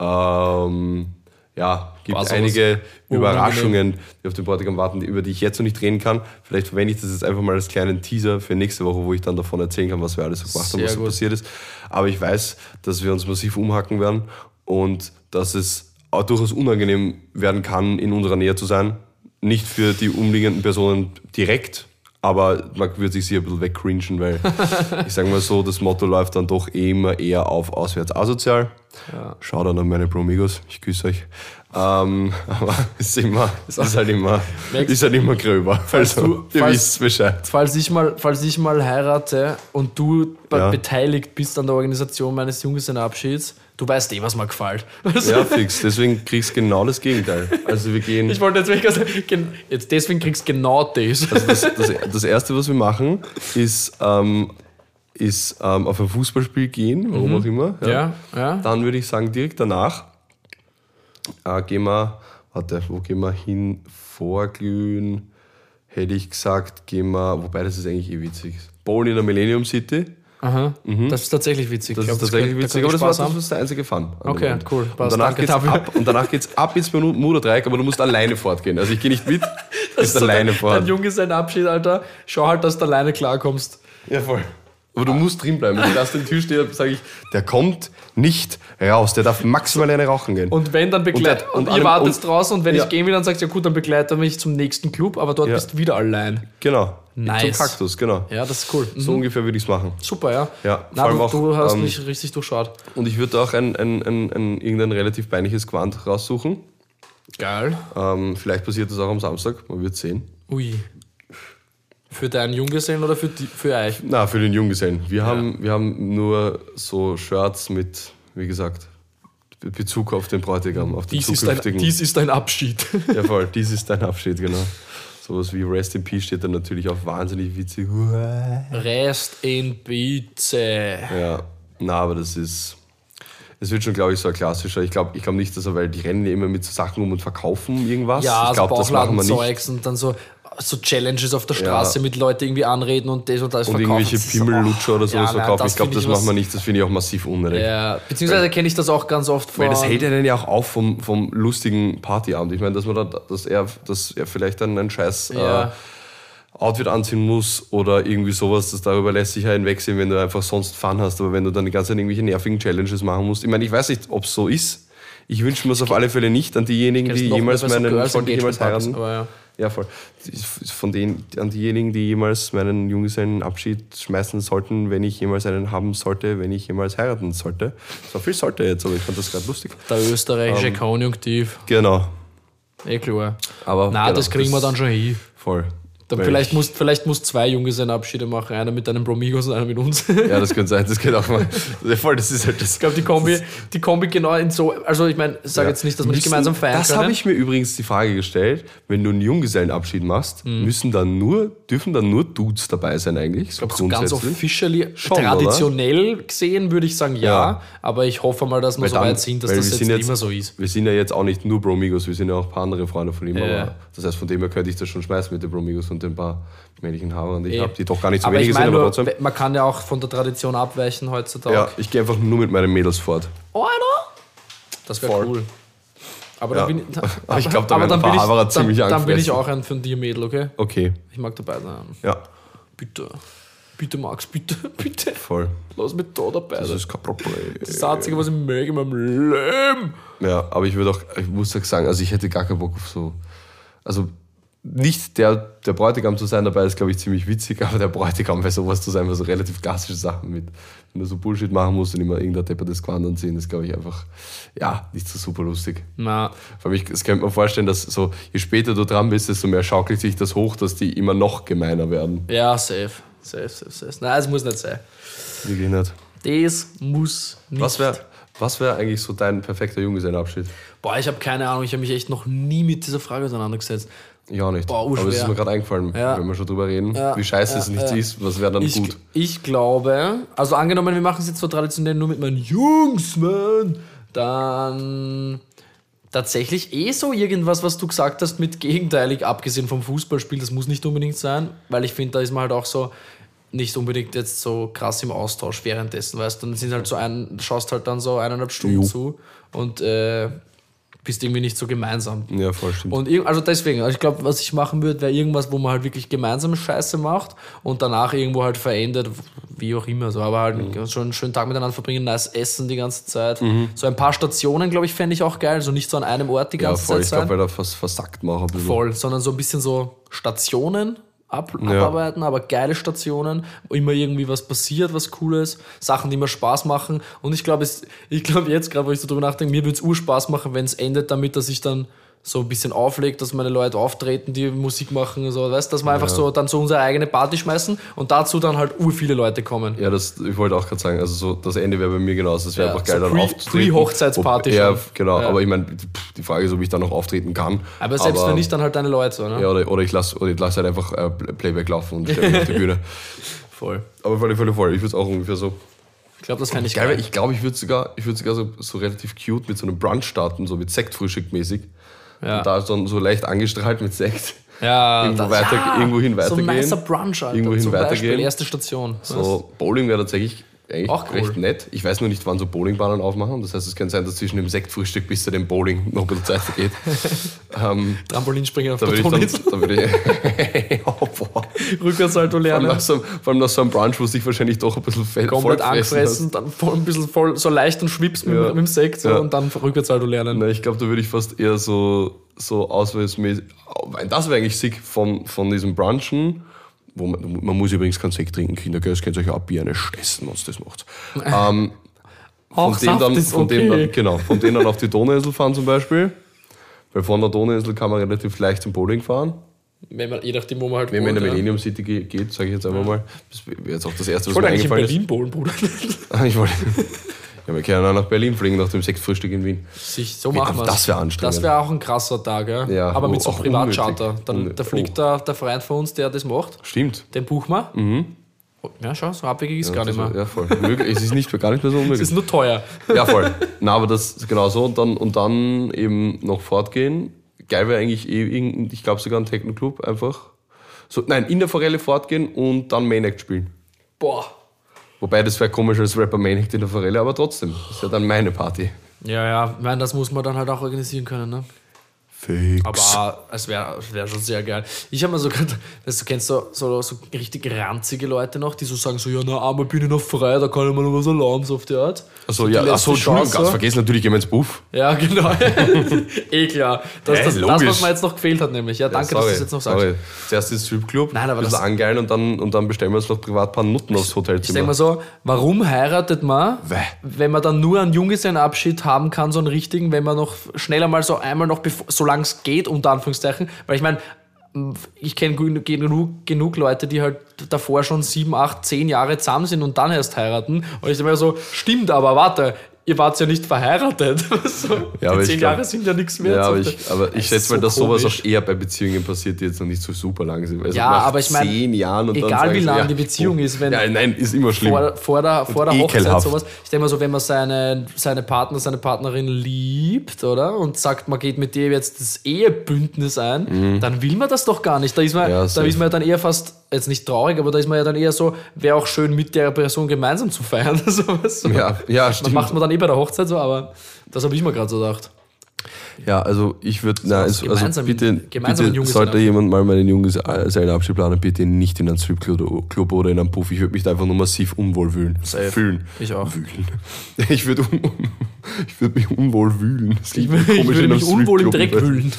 ähm, ja, gibt sowas einige. Überraschungen, die auf den Bräutigam warten, über die ich jetzt noch nicht reden kann. Vielleicht verwende ich das jetzt einfach mal als kleinen Teaser für nächste Woche, wo ich dann davon erzählen kann, was wir alles so gemacht haben, was so passiert ist. Aber ich weiß, dass wir uns massiv umhacken werden und dass es auch durchaus unangenehm werden kann, in unserer Nähe zu sein. Nicht für die umliegenden Personen direkt, aber man würde sich sicher ein bisschen wegcringen, weil ich sage mal so, das Motto läuft dann doch immer eher auf auswärts asozial. Schaut dann an meine Promigos, ich küsse euch. Ähm, aber es ist, immer, es ist halt immer, ist halt immer gröber. Also, du- ihr falls- wisst Bescheid. Falls ich, mal, falls ich mal heirate und du Ja. beteiligt bist an der Organisation meines Junggesellenabschieds, du weißt eh, was mir gefällt. Ja, fix. Deswegen kriegst du genau das Gegenteil. Also wir gehen. Ich wollte jetzt wirklich sagen, gen- jetzt deswegen kriegst du genau das. Also das, das, das Erste, was wir machen, ist, ähm, ist ähm, auf ein Fußballspiel gehen, warum auch immer. Mhm. Ja, ja. Dann würde ich sagen, direkt danach äh, gehen wir, warte, wo gehen wir hin? Vorglühen, hätte ich gesagt, gehen wir, wobei das ist eigentlich eh witzig. Bowlen in der Millennium City. Aha. Das ist tatsächlich witzig. Das ist tatsächlich könnte- witzig, da aber das war das ist der einzige Fun. Okay, cool. Und Passt, danach, danke geht's ab, und danach geht's ab ins Bermuda-Dreieck, aber du musst alleine fortgehen. Also ich gehe nicht mit, du bist So alleine dein, fort. dein Junge sein Abschied, Alter. Schau halt, dass du alleine klarkommst. Ja, voll. Aber du musst drin bleiben. Wenn ich lasse den Türsteher, sage ich, der kommt nicht raus. Der darf maximal eine rauchen gehen. Und wenn, dann begleitet. der- Und, und ihr wartet und- draußen und wenn Ja. ich gehen will, dann sagst du, ja gut, dann begleite mich zum nächsten Club, aber dort Ja. bist du wieder allein. genau. Nice. Zum Kaktus, genau. Ja, das ist cool. Mhm. So ungefähr würde ich es machen. Super, ja. Ja, Na, vor allem du, auch, du hast ähm, mich richtig durchschaut. Und ich würde auch ein, ein, ein, ein, irgendein relativ peinliches Quant raussuchen. Geil. Ähm, vielleicht passiert das auch am Samstag, man wird sehen. Ui. Für deinen Junggesellen oder für, die, für euch? Na, für den Junggesellen. Wir, haben, wir haben nur so Shirts mit, wie gesagt, Be- Bezug auf den Bräutigam, auf den Dies ist, ein, zukünftigen. dies ist ein Abschied. ja, voll, dies ist dein Abschied, genau. Sowas wie Rest in Peace steht dann natürlich auch wahnsinnig witzig. Rest in Pizza. Ja, na, aber das ist. Es wird schon, glaube ich, so ein klassischer. Ich glaube ich glaub nicht, dass er, weil die rennen ja immer mit so Sachen um und verkaufen irgendwas. Ja, ich so glaube, das machen wir nicht. Und dann so, so Challenges auf der Straße Ja. mit Leuten irgendwie anreden und das und das Und verkaufen. irgendwelche Pimmellutscher oder sowas ja, nein, verkaufen. ich glaube, das machen wir nicht. Das finde ich auch massiv unnötig. Ja, beziehungsweise kenne ich das auch ganz oft von. Weil das hält ja dann ja auch auf vom, vom lustigen Partyabend. Ich meine, dass man da, dass er, dass er vielleicht dann einen scheiß Ja. äh, Outfit anziehen muss oder irgendwie sowas, das darüber lässt sich ja hinwegsehen, wenn du einfach sonst Fun hast. Aber wenn du dann die ganze Zeit irgendwelche nervigen Challenges machen musst. Ich meine, ich weiß nicht, ob es so ist. Ich wünsche mir es auf alle Fälle nicht an diejenigen, die jemals meinen, ich jemals heiraten. Aber ja. Ja, voll. Von denen, an diejenigen, die jemals meinen Junggesellenabschied schmeißen sollten, wenn ich jemals einen haben sollte, wenn ich jemals heiraten sollte. So viel sollte jetzt, aber ich fand das gerade lustig. Der österreichische Ähm, Konjunktiv. Genau. Eh klar. Aber Na, genau, das kriegen wir dann schon hin. Voll. Dann Weil vielleicht ich- musst vielleicht musst zwei Junggesellenabschiede machen, einer mit deinem Bromigos und einer mit uns. Ja, das könnte sein, das geht auch mal. Ja, voll, das ist halt das. Ich glaube, die Kombi, die Kombi genau in so. Also, ich meine, ich sage jetzt nicht, dass wir nicht gemeinsam feiern Das habe ich mir übrigens die Frage gestellt, wenn du einen Junggesellenabschied machst, Mhm. müssen dann nur, dürfen dann nur Dudes dabei sein eigentlich? So so ganz officially, Schon, traditionell gesehen würde ich sagen ja, Ja. aber ich hoffe mal, dass wir so weit sind, dass das jetzt, jetzt- immer so ist. Wir sind ja jetzt auch nicht nur Bromigos, wir sind ja auch ein paar andere Freunde von ihm. Ja. Aber das heißt, von dem her könnte ich das schon schmeißen mit den Bromigos und den paar männlichen Haaren, die ich Eh. habe, die doch gar nicht so aber wenige ich meine sind, aber trotzdem. man kann ja auch von der Tradition abweichen heutzutage. Ja, ich gehe einfach nur mit meinen Mädels fort. Oh, Alter! Das wäre cool. Aber Ja. dann bin ich, Aber ich glaub, da aber ein dann bin ich, dann, ziemlich dann bin ich auch ein von dir Mädel, okay? Okay, Ich mag dabei sein. ja, Bitte. Bitte, Max, bitte, bitte. voll. Lass mich da dabei Das ist kein Problem. Das ist das Einzige, was ich mag in meinem Leben. Ja, aber ich würde auch, ich muss auch sagen, also ich hätte gar keinen Bock auf so, also nicht der, der Bräutigam zu sein dabei ist, glaube ich, ziemlich witzig, aber der Bräutigam bei sowas zu sein, weil so relativ klassische Sachen mit, wenn du so Bullshit machen musst und immer irgendein deppertes Quant anziehen, ist, glaube ich, einfach, ja, nicht so super lustig. Na, Vor allem, ich das könnte mir vorstellen, dass so, je später du dran bist, desto mehr schaukelt sich das hoch, dass die immer noch gemeiner werden. ja, safe. Safe, safe, safe. Nein, es muss nicht sein. Wirklich nicht. Das muss nicht. Was wäre was wär eigentlich so dein perfekter Junggesellenabschied? Boah, ich habe keine Ahnung. Ich habe mich echt noch nie mit dieser Frage auseinandergesetzt. Ich auch nicht. Boah, Aber es ist mir gerade eingefallen, Ja. wenn wir schon drüber reden, Ja, wie scheiße ja, es nichts ist, was wäre dann Ich, gut. ich glaube, also angenommen, wir machen es jetzt so traditionell nur mit meinen Jungs, Mann, dann tatsächlich eh so irgendwas, was du gesagt hast, mit gegenteilig, abgesehen vom Fußballspiel, das muss nicht unbedingt sein, weil ich finde, da ist man halt auch so nicht unbedingt jetzt so krass im Austausch währenddessen, weißt du, dann sind halt so ein, schaust halt dann so eineinhalb Stunden Jo. zu und äh, bist irgendwie nicht so gemeinsam. Ja, voll stimmt. Und also deswegen, also ich glaube, was ich machen würde, wäre irgendwas, wo man halt wirklich gemeinsam Scheiße macht und danach irgendwo halt verändert, wie auch immer. So, aber halt Mhm. schon einen schönen Tag miteinander verbringen, nice essen die ganze Zeit. So ein paar Stationen, glaube ich, fände ich auch geil. So nicht so an einem Ort die ja, ganze voll. Zeit Ich glaube, weil da fast versackt man auch ein bisschen. Voll, sondern so ein bisschen so Stationen ab, Ja. abarbeiten, aber geile Stationen, wo immer irgendwie was passiert, was Cooles, Sachen, die mir Spaß machen. Und ich glaube, ich glaube jetzt gerade, wo ich so drüber nachdenke, mir würde es Urspaß machen, wenn es endet damit, dass ich dann so ein bisschen auflegt, dass meine Leute auftreten, die Musik machen, so, weißt, dass wir einfach so dann so unsere eigene Party schmeißen und dazu dann halt ur viele Leute kommen. Ja, das, ich wollte auch gerade sagen, also so, das Ende wäre bei mir genauso. Das wäre Ja, einfach geil, so dann pre- aufzutreten. Pre-Hochzeitsparty Ja, genau. Ja. Aber ich meine, die Frage ist, ob ich dann noch auftreten kann. Aber selbst wenn nicht, dann halt deine Leute, so, ne? Ja, oder, oder ich lasse lass halt einfach äh, Playback laufen und stelle mich auf die Bühne. Voll. Aber voll, voll, voll. Ich würde es auch ungefähr so. Ich glaube, das fände ich Geil, geil. ich glaube, ich würde sogar, ich würde sogar so, so relativ cute mit so einem Brunch starten, so mit Sektfrühstück mäßig. Ja. Und da dann so leicht angestrahlt mit Sekt. Ja, irgendwo weiter, ja, irgendwohin So ein weitergehen. nicer Brunch, Alter. Irgendwohin Zum weitergehen. Beispiel, erste Station. So, Bowling wäre tatsächlich eigentlich Auch cool. recht nett. Ich weiß nur nicht, wann so Bowlingbahnen aufmachen. Das heißt, es kann sein, dass zwischen dem Sektfrühstück bis zu dem Bowling noch ein bisschen Zeit vergeht. ähm, Trampolinspringen auf da der Toninsel. da würde ich, oh, boah. Rückwärtssalto Vor allem, lernen. nach so, vor allem nach so einem Brunch, wo sich wahrscheinlich doch ein bisschen fett Komplett angefressen, dann voll, ein bisschen voll, so leicht und schwips mit, Ja. mit dem Sekt so, Ja. und dann Rückwärtssalto lernen. Na, ich glaube, da würde ich fast eher so, so ausweismäßig. Weil Das wäre eigentlich sick von, von diesem Brunchen. Wo man, man muss übrigens keinen Sekt trinken, Kinder, gell? Es könnt euch auch Bier stessen, was das macht. ähm, von dem dann, ist von dem okay. dann, genau, von denen dann auf die Donauinsel fahren zum Beispiel. Weil von der Donauinsel kann man relativ leicht zum Bowling fahren. Wenn man, je nachdem, wo man halt Wenn man in der ja. Millennium City ge- geht, sage ich jetzt einfach mal. Das wäre jetzt auch das Erste, Ich was mir wollte eigentlich in eingefallen Berlin bowlen, Bruder. ist. Ich wollte. Ja, wir können auch nach Berlin fliegen nach dem Sektfrühstück in Wien. Sich, so machen wir das wär anstrengend. Das wäre auch ein krasser Tag, ja. Ja, Aber mit oh, so auch Privatcharter. unnötig. Dann, da fliegt der, der Freund von uns, der das macht. Stimmt. Den buchen wir. Oh, Ja, schau, so abwegig ist gar nicht mehr. Ja, voll. Es ist nicht, gar nicht mehr so Es unmöglich. ist nur teuer. Ja, voll. Na, aber das genau so und dann, und dann eben noch fortgehen. Geil wäre eigentlich eh, irgendein- ich glaube sogar ein Techno-Club einfach. So, nein, in der Forelle fortgehen und dann Main Act spielen. Boah. Wobei das wäre komisch als Rapper Main Act in der Forelle, aber trotzdem. Das ist ja dann meine Party. Ja, ja, ich meine, das muss man dann halt auch organisieren können, ne? Fix. Aber es wäre wär schon sehr geil. Ich habe mir so gedacht, weißt du, kennst du so, so richtig ranzige Leute noch, die so sagen so, ja, na, einmal bin ich noch frei, da kann ich mir noch was erlauben, so auf die Art. Achso, die ja, achso, Entschuldigung, ganz vergessen, natürlich gehen wir ins Buff. Ja, genau. eh klar. Das, Ja, das, das, was mir jetzt noch gefehlt hat, nämlich. Ja, danke, dass du das jetzt noch sagst. Sorry. Zuerst ins Stripclub, Nein, aber ein bisschen das- angeilen und dann, und dann bestellen wir uns noch privat ein paar Nutten aufs Ich denke Hotelzimmer. mal so, warum heiratet man, Wäh. wenn man dann nur einen Junggesellenabschied haben kann, so einen richtigen, wenn man noch schneller mal so einmal noch, bevor- solange es geht, unter Anführungszeichen, weil ich meine, ich kenne genug, genug Leute, die halt davor schon sieben, acht, zehn Jahre zusammen sind und dann erst heiraten. Und ich denke mir so, stimmt, aber warte, ihr wart ja nicht verheiratet. so, ich zehn glaub- Jahre sind ja nichts mehr. Ja, aber ich, aber ich schätze mal, so dass sowas auch eher bei Beziehungen passiert, die jetzt noch nicht so super lang sind. Also Ja, aber ich mein, zehn Jahren und dann egal wie lang ja, die Beziehung oh. ist, wenn- Ja, nein, ist immer schlimm. vor, vor der, vor der Hochzeit sowas. Ich denke mal so, wenn man seine, seine Partner, seine Partnerin liebt, oder? Und sagt, man geht mit dir jetzt das Ehebündnis ein, dann will man das doch gar nicht. Da ist man, Mhm. Ja, da ist man ja dann eher fast, jetzt nicht traurig, aber da ist man ja dann eher so, wäre auch schön mit der Person gemeinsam zu feiern. sowas. ja, ja, Das stimmt. macht man dann eh bei der Hochzeit so, aber das habe ich mir gerade so gedacht. Ja, also ich würde, na, was also, also gemeinsam- bitte, gemeinsam bitte sollte jemand mal meinen Junggesellenabschied planen, bitte nicht in einen Stripclub Club oder in einen Puff. Ich würde mich da einfach nur massiv unwohl fühlen. Safe. Fühlen. Ich auch. Wühlen. Ich würde un ich würd mich unwohl wühlen. Das Ich, würde mich unwohl im Dreck wühlen.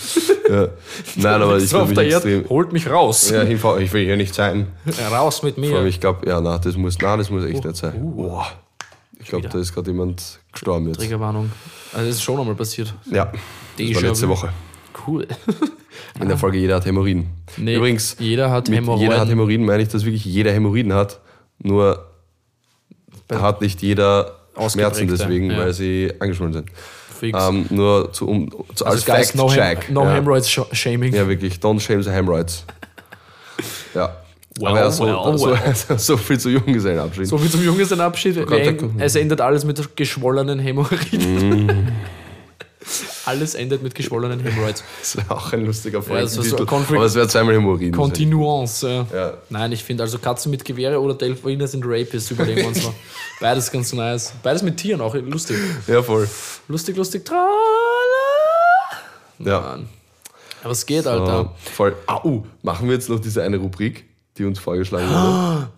Ja. Nein, aber ich so auf würde der mich Erde, extrem. holt mich raus. Ja, hinfahren. Ich will hier nicht sein. Raus mit mir. ich glaube, ja, na, das muss, na, das muss echt nicht sein. uh. Boah. Ich glaube, da ist gerade jemand gestorben jetzt. Triggerwarnung. Also das ist schon einmal passiert. Ja, das war letzte. Woche. Cool. In der Folge Jeder hat Hämorrhoiden. Nee, Übrigens, jeder hat Hämorrhoiden. jeder hat Hämorrhoiden meine ich, dass wirklich jeder Hämorrhoiden hat. Nur hat nicht jeder Schmerzen deswegen, ja. weil sie angeschwollen sind. Ähm, nur zu, um, zu, als also guys, no, Fact-Check. Hem no ja. Hemorrhoids sh- Shaming. ja, wirklich. Don't shame the hemorrhoids. ja. Well, Aber ja, so, well, so, well. so viel zu Junggesellenabschied. So wie zum Junggesellenabschied. Enden- Es endet alles mit geschwollenen Hämorrhoiden. Mm. alles endet mit geschwollenen Hämorrhoids. Das wäre auch ein lustiger Ja, das ist so Folgentitel. Aber es wäre zweimal Hämorrhoiden. Continuance. Ja. Ja. Nein, ich finde also Katzen mit Gewehre oder Delfine sind Rapists, überlegen wir uns mal. Beides ganz nice. Beides mit Tieren auch lustig. Ja, voll. Lustig, lustig. Trala. Ja. Mann. Aber es geht, Alter. Äh, voll. Ah, uh, machen wir jetzt noch diese eine Rubrik, die uns vorgeschlagen wurde?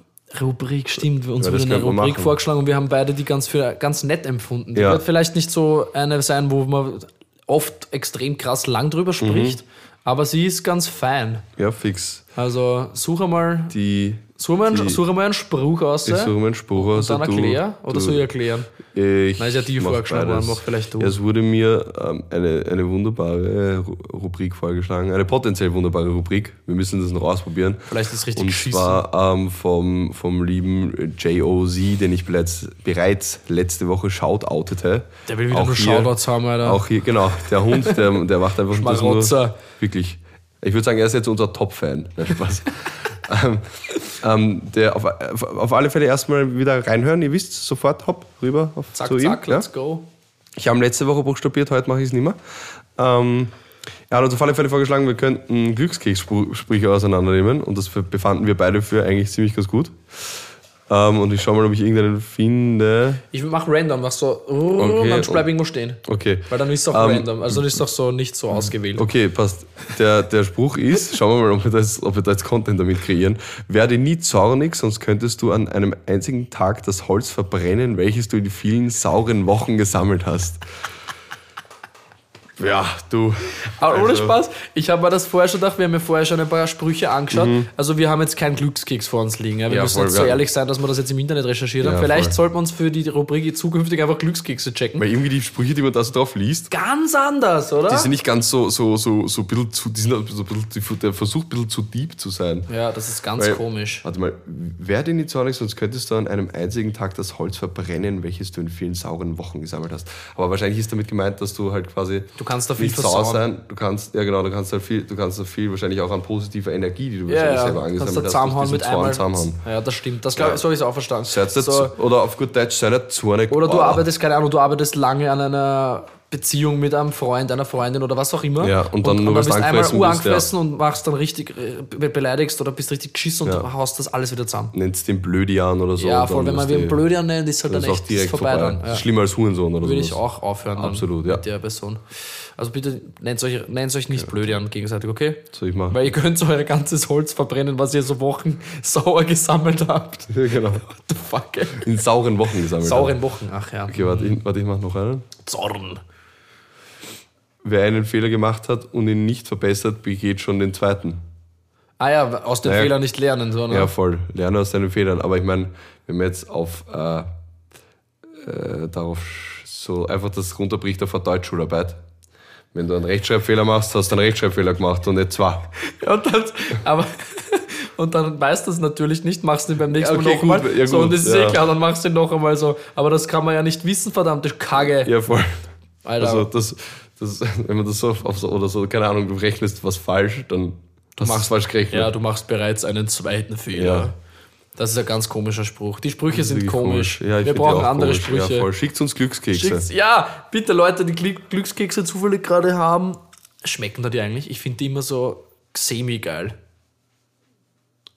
Rubrik, stimmt. Uns Ja, wurde eine Rubrik machen. vorgeschlagen und wir haben beide die ganz für ganz nett empfunden. Die Ja. wird vielleicht nicht so eine sein, wo man oft extrem krass lang drüber Mhm. spricht, aber sie ist ganz fein. Ja, fix. Also such einmal, Die. Such einmal, die- such einmal einen Spruch aus. Ich suche meinen Spruch aus. dann du- erklär oder du- soll ich erklären? Ich Nein, ist ja die vorgeschlagen worden, mach vielleicht du. Es wurde mir ähm, eine, eine wunderbare Ru- Rubrik vorgeschlagen, eine potenziell wunderbare Rubrik. Wir müssen das noch ausprobieren. Vielleicht ist es richtig Und geschissen. zwar ähm, vom, vom lieben JOZ, den ich bereits, bereits letzte Woche shoutoutete. Der will wieder Auch nur Shoutouts haben, Alter. Auch hier, genau. Der Hund, der, der macht einfach das nur. Wirklich. Ich würde sagen, er ist jetzt unser Top-Fan. Nein, Spaß. ähm, ähm, der auf, auf, auf alle Fälle erstmal wieder reinhören. Ihr wisst, sofort hopp, rüber auf, Zack, zu ihm. zack, ja? let's go. Ich habe letzte Woche buchstabiert, heute mache ich es nicht mehr. Ähm, Er hat uns auf alle Fälle vorgeschlagen, wir könnten Glückskekssprüche auseinandernehmen und das befanden wir beide für eigentlich ziemlich ganz gut. Ähm, und ich schau mal, ob ich irgendeinen finde. Ich mach random, mach so, Okay, und dann und- bleib irgendwo stehen. Okay. Weil dann ist es auch Ähm, random, also dann ist es doch so nicht so ausgewählt. Okay, passt. Der, der Spruch ist, schauen wir mal, ob wir, das, ob wir da jetzt Content damit kreieren. Werde nie zornig, sonst könntest du an einem einzigen Tag das Holz verbrennen, welches du in vielen sauren Wochen gesammelt hast. Ja, du. Aber ohne Also- Spaß, ich habe mir das vorher schon gedacht, wir haben ja vorher schon ein paar Sprüche angeschaut. Also wir haben jetzt keinen Glückskeks vor uns liegen. Ja? Wir Mhm. Ja, müssen voll, jetzt so ehrlich sein, dass wir das jetzt im Internet recherchiert haben. Ja, Vielleicht voll. sollten wir uns für die Rubrik zukünftig einfach Glückskekse checken. Weil irgendwie die Sprüche, die man da so drauf liest, Ganz anders, oder? die sind nicht ganz so, so, so, so ein bisschen zu, die sind so ein bisschen, die- der versucht ein bisschen zu deep zu sein. ja, das ist ganz Weil- komisch. Warte mal, werde nicht zornig, sonst könntest du an einem einzigen Tag das Holz verbrennen, welches du in vielen sauren Wochen gesammelt hast. Aber wahrscheinlich ist damit gemeint, dass du halt quasi Du kannst da viel nicht sauer versauen. sein. Du kannst, ja genau, du kannst halt viel, du kannst halt viel wahrscheinlich auch an positiver Energie, die du Ja, wahrscheinlich ja, selber angesammelt da hast, zusammenhauen mit einmal. zusammenhauen. Ja, das stimmt. Das glaub, Ja. so habe ich es auch verstanden. So, oder auf gut Deutsch, sei nicht zornig. oder du Oh. arbeitest, keine Ahnung, du arbeitest lange an einer Beziehung mit einem Freund, einer Freundin oder was auch immer. Ja, und dann nur, und weil's bist einmal angefressen bist, urangefressen und machst dann richtig, äh, be- beleidigst oder bist richtig geschissen und Ja. haust das alles wieder zusammen. Nennst den Blödian oder so. ja, und voll, dann wenn man wen die- blöd nennt, ist halt dann ist echt direkt vorbei. vorbei. Dann. Ja. schlimmer als Hurensohn oder Würde sowas. ich auch aufhören dann Absolut, ja. mit der Person. Also bitte nennt euch, nennt euch nicht blöd an gegenseitig, okay? Soll ich machen? Weil ihr könnt euer ganzes Holz verbrennen, was ihr so Wochen sauer gesammelt habt. Ja, genau. What the fuck, ey? In sauren Wochen gesammelt. Sauren Wochen, ach ja. Okay, warte, ich, warte, ich mach noch einen. Zorn. Wer einen Fehler gemacht hat und ihn nicht verbessert, begeht schon den zweiten. Ah ja, aus den Naja. Fehlern nicht lernen, so, ne? Ja, voll. Lerne aus deinen Fehlern. Aber ich meine, wenn man jetzt auf äh, äh, darauf so einfach das runterbricht auf eine Deutschschularbeit. Wenn du einen Rechtschreibfehler machst, hast du einen Rechtschreibfehler gemacht und nicht zwei. Ja, und dann, aber, und dann weißt du es natürlich nicht, machst du ihn beim nächsten Ja, Mal okay, noch einmal. gut, ja, so, und das ist ja. eh klar, dann machst du ihn noch einmal so. Aber das kann man ja nicht wissen, verdammte Kacke. Ja, voll. Alter. Also das, das, wenn man das so auf so oder so, keine Ahnung, du rechnest was falsch, dann hast du es falsch gerechnet. Ja, du machst bereits einen zweiten Fehler. Ja. Das ist ein ganz komischer Spruch. Die Sprüche Das sind wirklich komisch. Ja, Wir brauchen auch andere komisch. Sprüche. Ja. Schickt uns Glückskekse. Schickt's- ja, bitte Leute, die Glück- Glückskekse zufällig gerade haben, schmecken da die eigentlich? Ich finde die immer so semi-geil.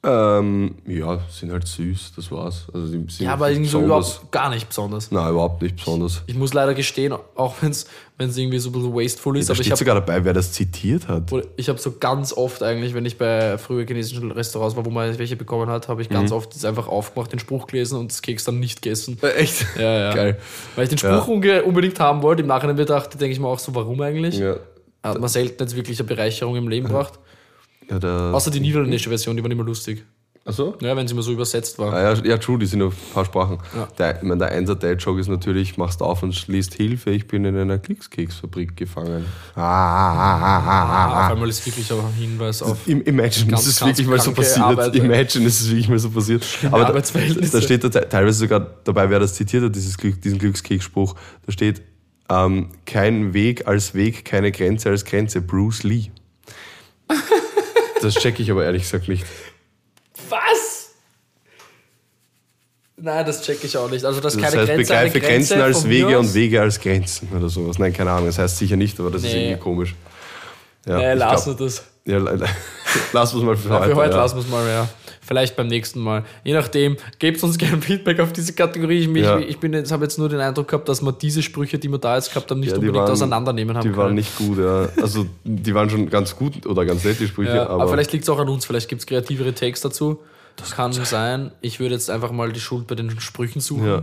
Ähm, ja, sind halt süß, das war's. Also sind Ja, aber irgendwie so überhaupt gar nicht besonders. Nein, überhaupt nicht besonders. Ich muss leider gestehen, auch wenn es irgendwie so ein bisschen wasteful ist, Da aber ich steht habe sogar dabei, wer das zitiert hat. ich hab so ganz oft eigentlich, wenn ich bei früher chinesischen Restaurants war, wo man welche bekommen hat, habe ich Mhm. ganz oft das einfach aufgemacht, den Spruch gelesen und das Keks dann nicht gegessen. Äh, echt? Ja, ja. Geil. Weil ich den Spruch unge- unbedingt haben wollte. Im Nachhinein betrachtet, denke ich mir auch so, warum eigentlich? Ja. Hat man selten jetzt wirklich eine Bereicherung im Leben gebracht. Ja der, Außer die niederländische Version, die war immer lustig. Achso? Ja, wenn sie mal so übersetzt war. Ah, ja, ja, true, die sind auf ein paar Sprachen. Ja. Der, ich meine, der einser Dad-Joke ist natürlich, machst auf und liest Hilfe, ich bin in einer Glückskeksfabrik gefangen. Ah, auf einmal ist wirklich ein Hinweis auf. Im Imagine Ganz, ist es ganz wirklich mal so passiert. Arbeit. Imagine ist es wirklich mal so passiert. Aber da, da steht da te- teilweise sogar dabei, wer das zitiert hat, dieses Glück, diesen Glückskeksspruch. Da steht, ähm, kein Weg als Weg, keine Grenze als Grenze. Bruce Lee. Das checke ich aber ehrlich gesagt nicht. Was? Nein, das check ich auch nicht. Also, dass Das keine heißt, Grenze begreife Grenze Grenzen als Wege und Wege als Grenzen oder sowas. Nein, keine Ahnung. Das heißt sicher nicht, aber das ist Nee. irgendwie komisch. Ja, Nee, lassen wir das. Ja, le- wir es mal für Ja, heute. für heute ja. lassen wir es mal, ja. Vielleicht beim nächsten Mal. Je nachdem, gebt uns gerne Feedback auf diese Kategorie. Ich, Ja. ich bin jetzt, habe jetzt nur den Eindruck gehabt, dass man diese Sprüche, die wir da jetzt gehabt haben, nicht unbedingt waren- auseinandernehmen haben Die waren können. nicht gut, ja. Also, die waren schon ganz gut oder ganz nett, die Sprüche, ja, aber, aber, vielleicht liegt es auch an uns, vielleicht gibt es kreativere Takes dazu. Das kann sein. Ich würde jetzt einfach mal die Schuld bei den Sprüchen suchen. Ja.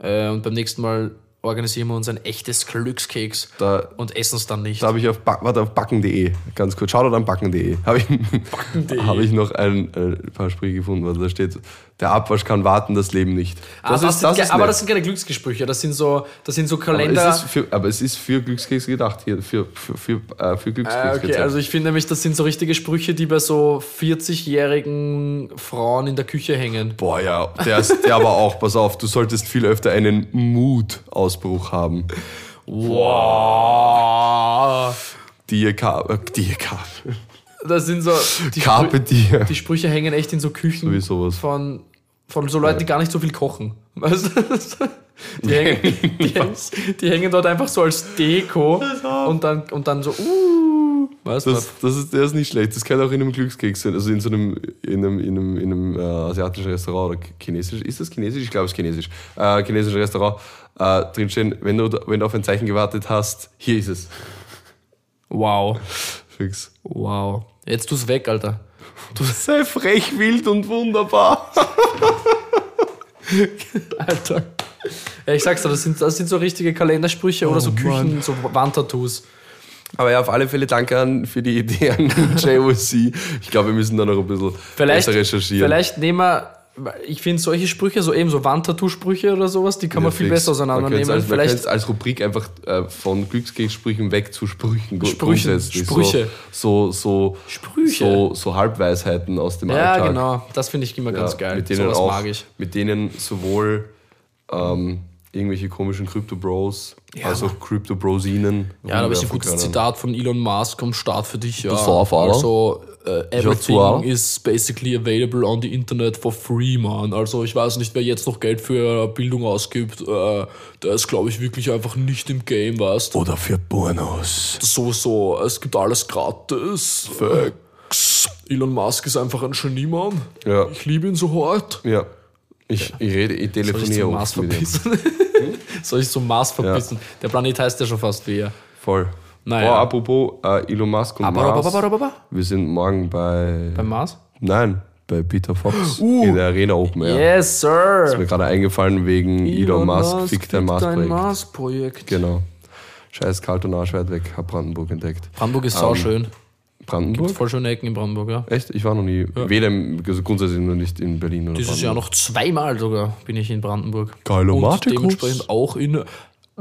Äh, und beim nächsten Mal organisieren wir uns ein echtes Glückskeks Da- und essen es dann nicht. Da habe ich auf, warte, auf backen.de, ganz kurz, schaut an backen.de, habe ich, hab ich noch ein, äh, paar Sprüche gefunden, also da steht, der Abwasch kann warten, das Leben nicht. Ah, das sind, ge- aber das sind keine Glücksgesprüche, das sind so, das sind so aber, Kalender. es ist für, aber es ist für Glückskeks gedacht hier, für, für, für, äh, für Glückskeks. Ah, okay, also ich finde nämlich, das sind so richtige Sprüche, die bei so 40-jährigen Frauen in der Küche hängen. Boah, ja, der, ist, der aber auch, pass auf, du solltest viel öfter einen Mutausbruch haben. Wow. Die Ka äh, die Ka Das sind so. Die, Carpe Sprü Diem. die Sprüche hängen echt in so Küchen sowas. von, von so Leuten, die gar nicht so viel kochen. Weißt du? Die hängen, die, hängen- die hängen dort einfach so als Deko und dann, und dann so, uh, Weißt du? Das, das ist, der ist nicht schlecht. Das kann auch in einem Glückskeks sein. Also in so einem, in einem, in einem, in einem äh, asiatischen Restaurant oder chinesisch. Ist das chinesisch? Ich glaube, es ist chinesisch. Äh, chinesisches Restaurant. Äh, drinstehen, wenn du, wenn du auf ein Zeichen gewartet hast, hier ist es. Wow. Fix. Wow. Jetzt tu's weg, Alter. Du sei frech, wild und wunderbar. Alter. Ja, ich sag's dir, das sind, das sind so richtige Kalendersprüche oder so Oh, Küchen, so Wandtattoos. Aber ja, auf alle Fälle danke an, für die Idee an JOC. Ich glaube, wir müssen da noch ein bisschen Vielleicht, besser recherchieren. vielleicht nehmen wir, ich finde solche Sprüche, so eben so Wandtattoo-Sprüche oder sowas, die kann man viel fix. besser auseinandernehmen. Man könnte Vielleicht es als Rubrik einfach äh, von Glückskekssprüchen weg zu Sprüchen gru- Sprüche. So, so, so, Sprüche. so, so Halbweisheiten aus dem Ja, Alltag. genau. Das finde ich immer ganz Ja, geil. Mit denen Sowas auch, mag ich. Mit denen sowohl ähm, irgendwelche komischen Crypto-Bros, Ja, als auch Crypto-Brosinen. Ja, da habe ich ein gutes können. Zitat von Elon Musk am Start für dich. Ja. Das darf er, also, äh, everything is basically available on the Internet for free, man. Also, ich weiß nicht, wer jetzt noch Geld für Bildung ausgibt. Äh, der ist, glaube ich, wirklich einfach nicht im Game, weißt du? Oder für Pornos. So, so, es gibt alles gratis. Facts. Elon Musk ist einfach ein Genie, Mann. Ja. Ich liebe ihn so hart. Ja. Ich, ich rede, ich Soll ich telefoniere oft mit ihm. Soll ich zum Mars verbissen? Der Planet heißt ja schon fast wie er. Voll. Naja. Oh, apropos äh, Elon Musk und Aber, Mars. aber, aber, Wir sind morgen bei. Beim Mars? Nein, bei Peter Fox Uh. in der Arena Open Air. Yes, sir. Ist mir gerade eingefallen wegen Elon, Musk, fickt ein Mars-Projekt. Mars-Projekt. Genau. Scheiß Kaltonage weit weg, hab Brandenburg entdeckt. Brandenburg ist sau schön. Brandenburg? Voll schöne Ecken in Brandenburg, ja. Echt? Ich war noch nie, weder im, also grundsätzlich noch nicht in Berlin oder Dieses Jahr noch zweimal sogar bin ich in Brandenburg. Geilo Und dementsprechend auch in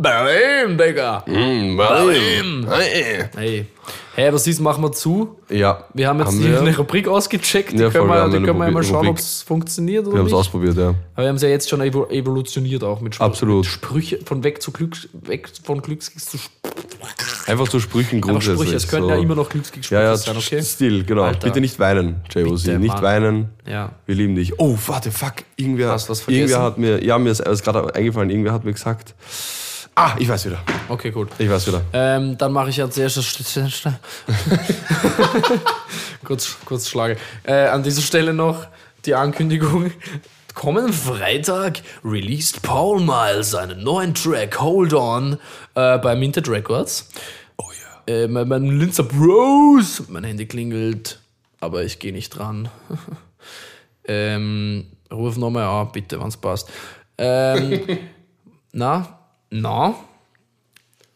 Berlin, Digga. Mm, Berlin. Hey. Hey. Hey, was ist, machen wir zu? Ja. Wir haben jetzt wir, eine Rubrik ausgecheckt. Die Ja, voll, können wir wir, haben die können wir mal schauen, ob es funktioniert oder wir haben es ausprobiert, ja. Aber wir haben es ja jetzt schon evo- evolutioniert auch mit, Spr Absolut. mit Sprüche von weg zu Glücks, weg von Glückskeks zu Einfach zu Sprüchen grundsätzlich. Sprüche. Es können so. ja immer noch Glückskeks-Sprüche Ja, ja, sein, okay? still, genau. Alter. Bitte nicht weinen, JOC. Nicht Mann. weinen. Ja. Wir lieben dich. Oh, warte, fuck. Irgendwer, Hast du was vergessen? irgendwer hat mir, ja, mir ist ist gerade eingefallen, irgendwer hat mir gesagt, ah, ich weiß wieder. Okay, gut. Ich weiß wieder. Ähm, dann mache ich als erstes. kurz, kurz Schlage. Äh, an dieser Stelle noch die Ankündigung. Kommenden Freitag released Paul Miles seinen neuen Track Hold On äh, bei Minted Records. Oh ja. Äh, mein, mein Linzer Bros. Mein Handy klingelt, aber ich gehe nicht dran. ähm, ruf nochmal an, bitte, wenn es passt. Ähm, na? Na?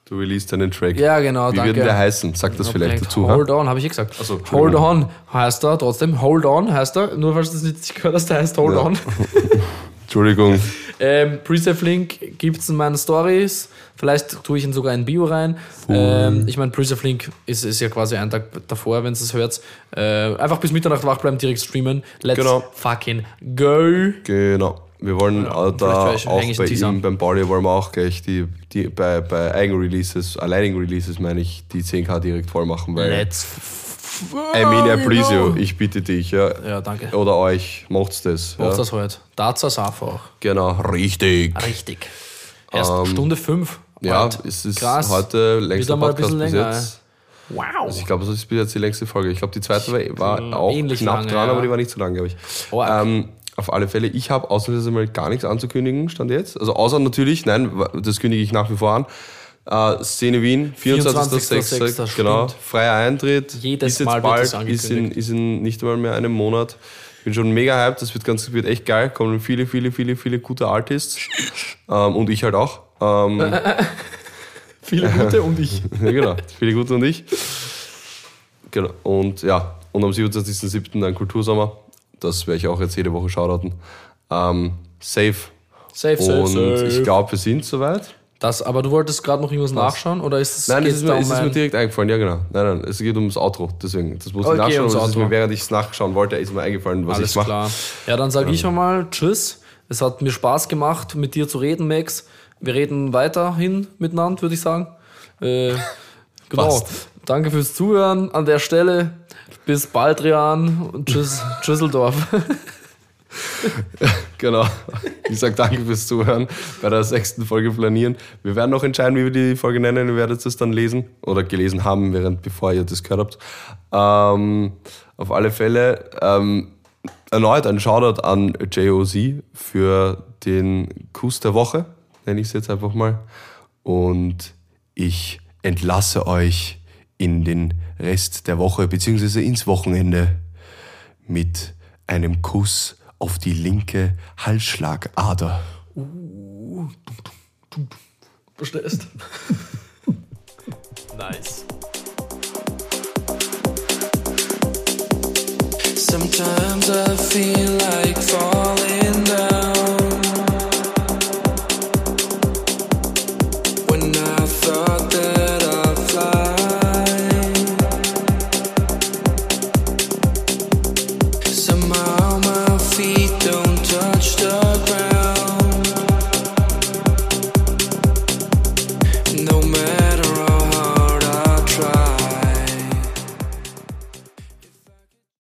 Du released einen Track. Ja, genau, Wie danke. wird der heißen? Sag das vielleicht dazu. Hold ha? on, habe ich eh gesagt. so, Entschuldigung. Hold on heißt er trotzdem. Hold on heißt er. Nur falls du das nicht gehört hast, der heißt Hold Ja. on. Entschuldigung. ähm, Pre-Save-Link gibt es in meinen Stories. Vielleicht tue ich ihn sogar in Bio rein. Ähm, ich meine, Pre-Save-Link ist, ist ja quasi einen Tag davor, wenn es hört. Äh, einfach bis Mitternacht wach bleiben, direkt streamen. Let's Genau. fucking go. Genau. Wir wollen vielleicht da auch bei ihm, beim Pauli, wollen wir auch gleich die, die bei, bei Eigenreleases, alleinigen Releases meine ich, die 10k direkt voll machen, weil Let's I mean, I please you, ich bitte dich, ja. Ja, danke. Oder euch, macht's das. Macht ja. das heute. Dazu auch. Genau, richtig. Richtig. Erst Ähm, Stunde fünf. Ja, Heute. es ist Krass. heute längster Podcast bisschen bis länger, jetzt. Wow. Also ich glaube, das ist bis jetzt die längste Folge. Ich glaube, die zweite war, war auch knapp lange, dran, ja. aber die war nicht so lang, glaube ich. Arg. Ähm, auf alle Fälle, ich habe ausnahmsweise mal gar nichts anzukündigen, stand jetzt. Also außer natürlich, nein, das kündige ich nach wie vor an. Äh, Szene Wien, 24.06. 24.06., Genau, freier Eintritt. Jedes ist jetzt Mal wird bald, ist in, ist in nicht einmal mehr einem Monat. Bin schon mega hyped, das wird ganz, wird echt geil. Kommen viele, viele, viele, viele gute Artists. Ähm, und ich halt auch. Ähm, Viele gute und ich. ja, genau. Viele gute und ich. Genau. Und ja, und am 27.07. dann Kultursommer. Das werde ich auch jetzt jede Woche shoutouten. Ähm, safe. Safe, safe, Und safe. ich glaube, wir sind soweit. Das, aber du wolltest gerade noch irgendwas nachschauen oder ist es Nein, es ist, mir, um es ist mir direkt eingefallen, ja genau. Nein, nein, es geht ums Outro, deswegen. Das muss ich Okay, nachschauen, ums aber es ist mir, während ich es nachschauen wollte, ist mir eingefallen, was Alles ich mache. klar. Ja, dann sage ich einmal Tschüss. Es hat mir Spaß gemacht, mit dir zu reden, Max. Wir reden weiterhin miteinander, würde ich sagen. Äh, genau. Passt. Danke fürs Zuhören an der Stelle. Bis bald, Rian. Und tschüss, Tschüsseldorf. Genau. Ich sage danke fürs Zuhören bei der sechsten Folge Planieren. Wir werden noch entscheiden, wie wir die Folge nennen. Ihr werdet es dann lesen oder gelesen haben, während bevor ihr das gehört habt. Ähm, auf alle Fälle ähm, erneut ein Shoutout an JOZ für den Kuss der Woche, nenne ich es jetzt einfach mal. Und ich entlasse euch in den Rest der Woche beziehungsweise ins Wochenende mit einem Kuss auf die linke Halsschlagader. Verstehst? nice. Sometimes I feel like falling.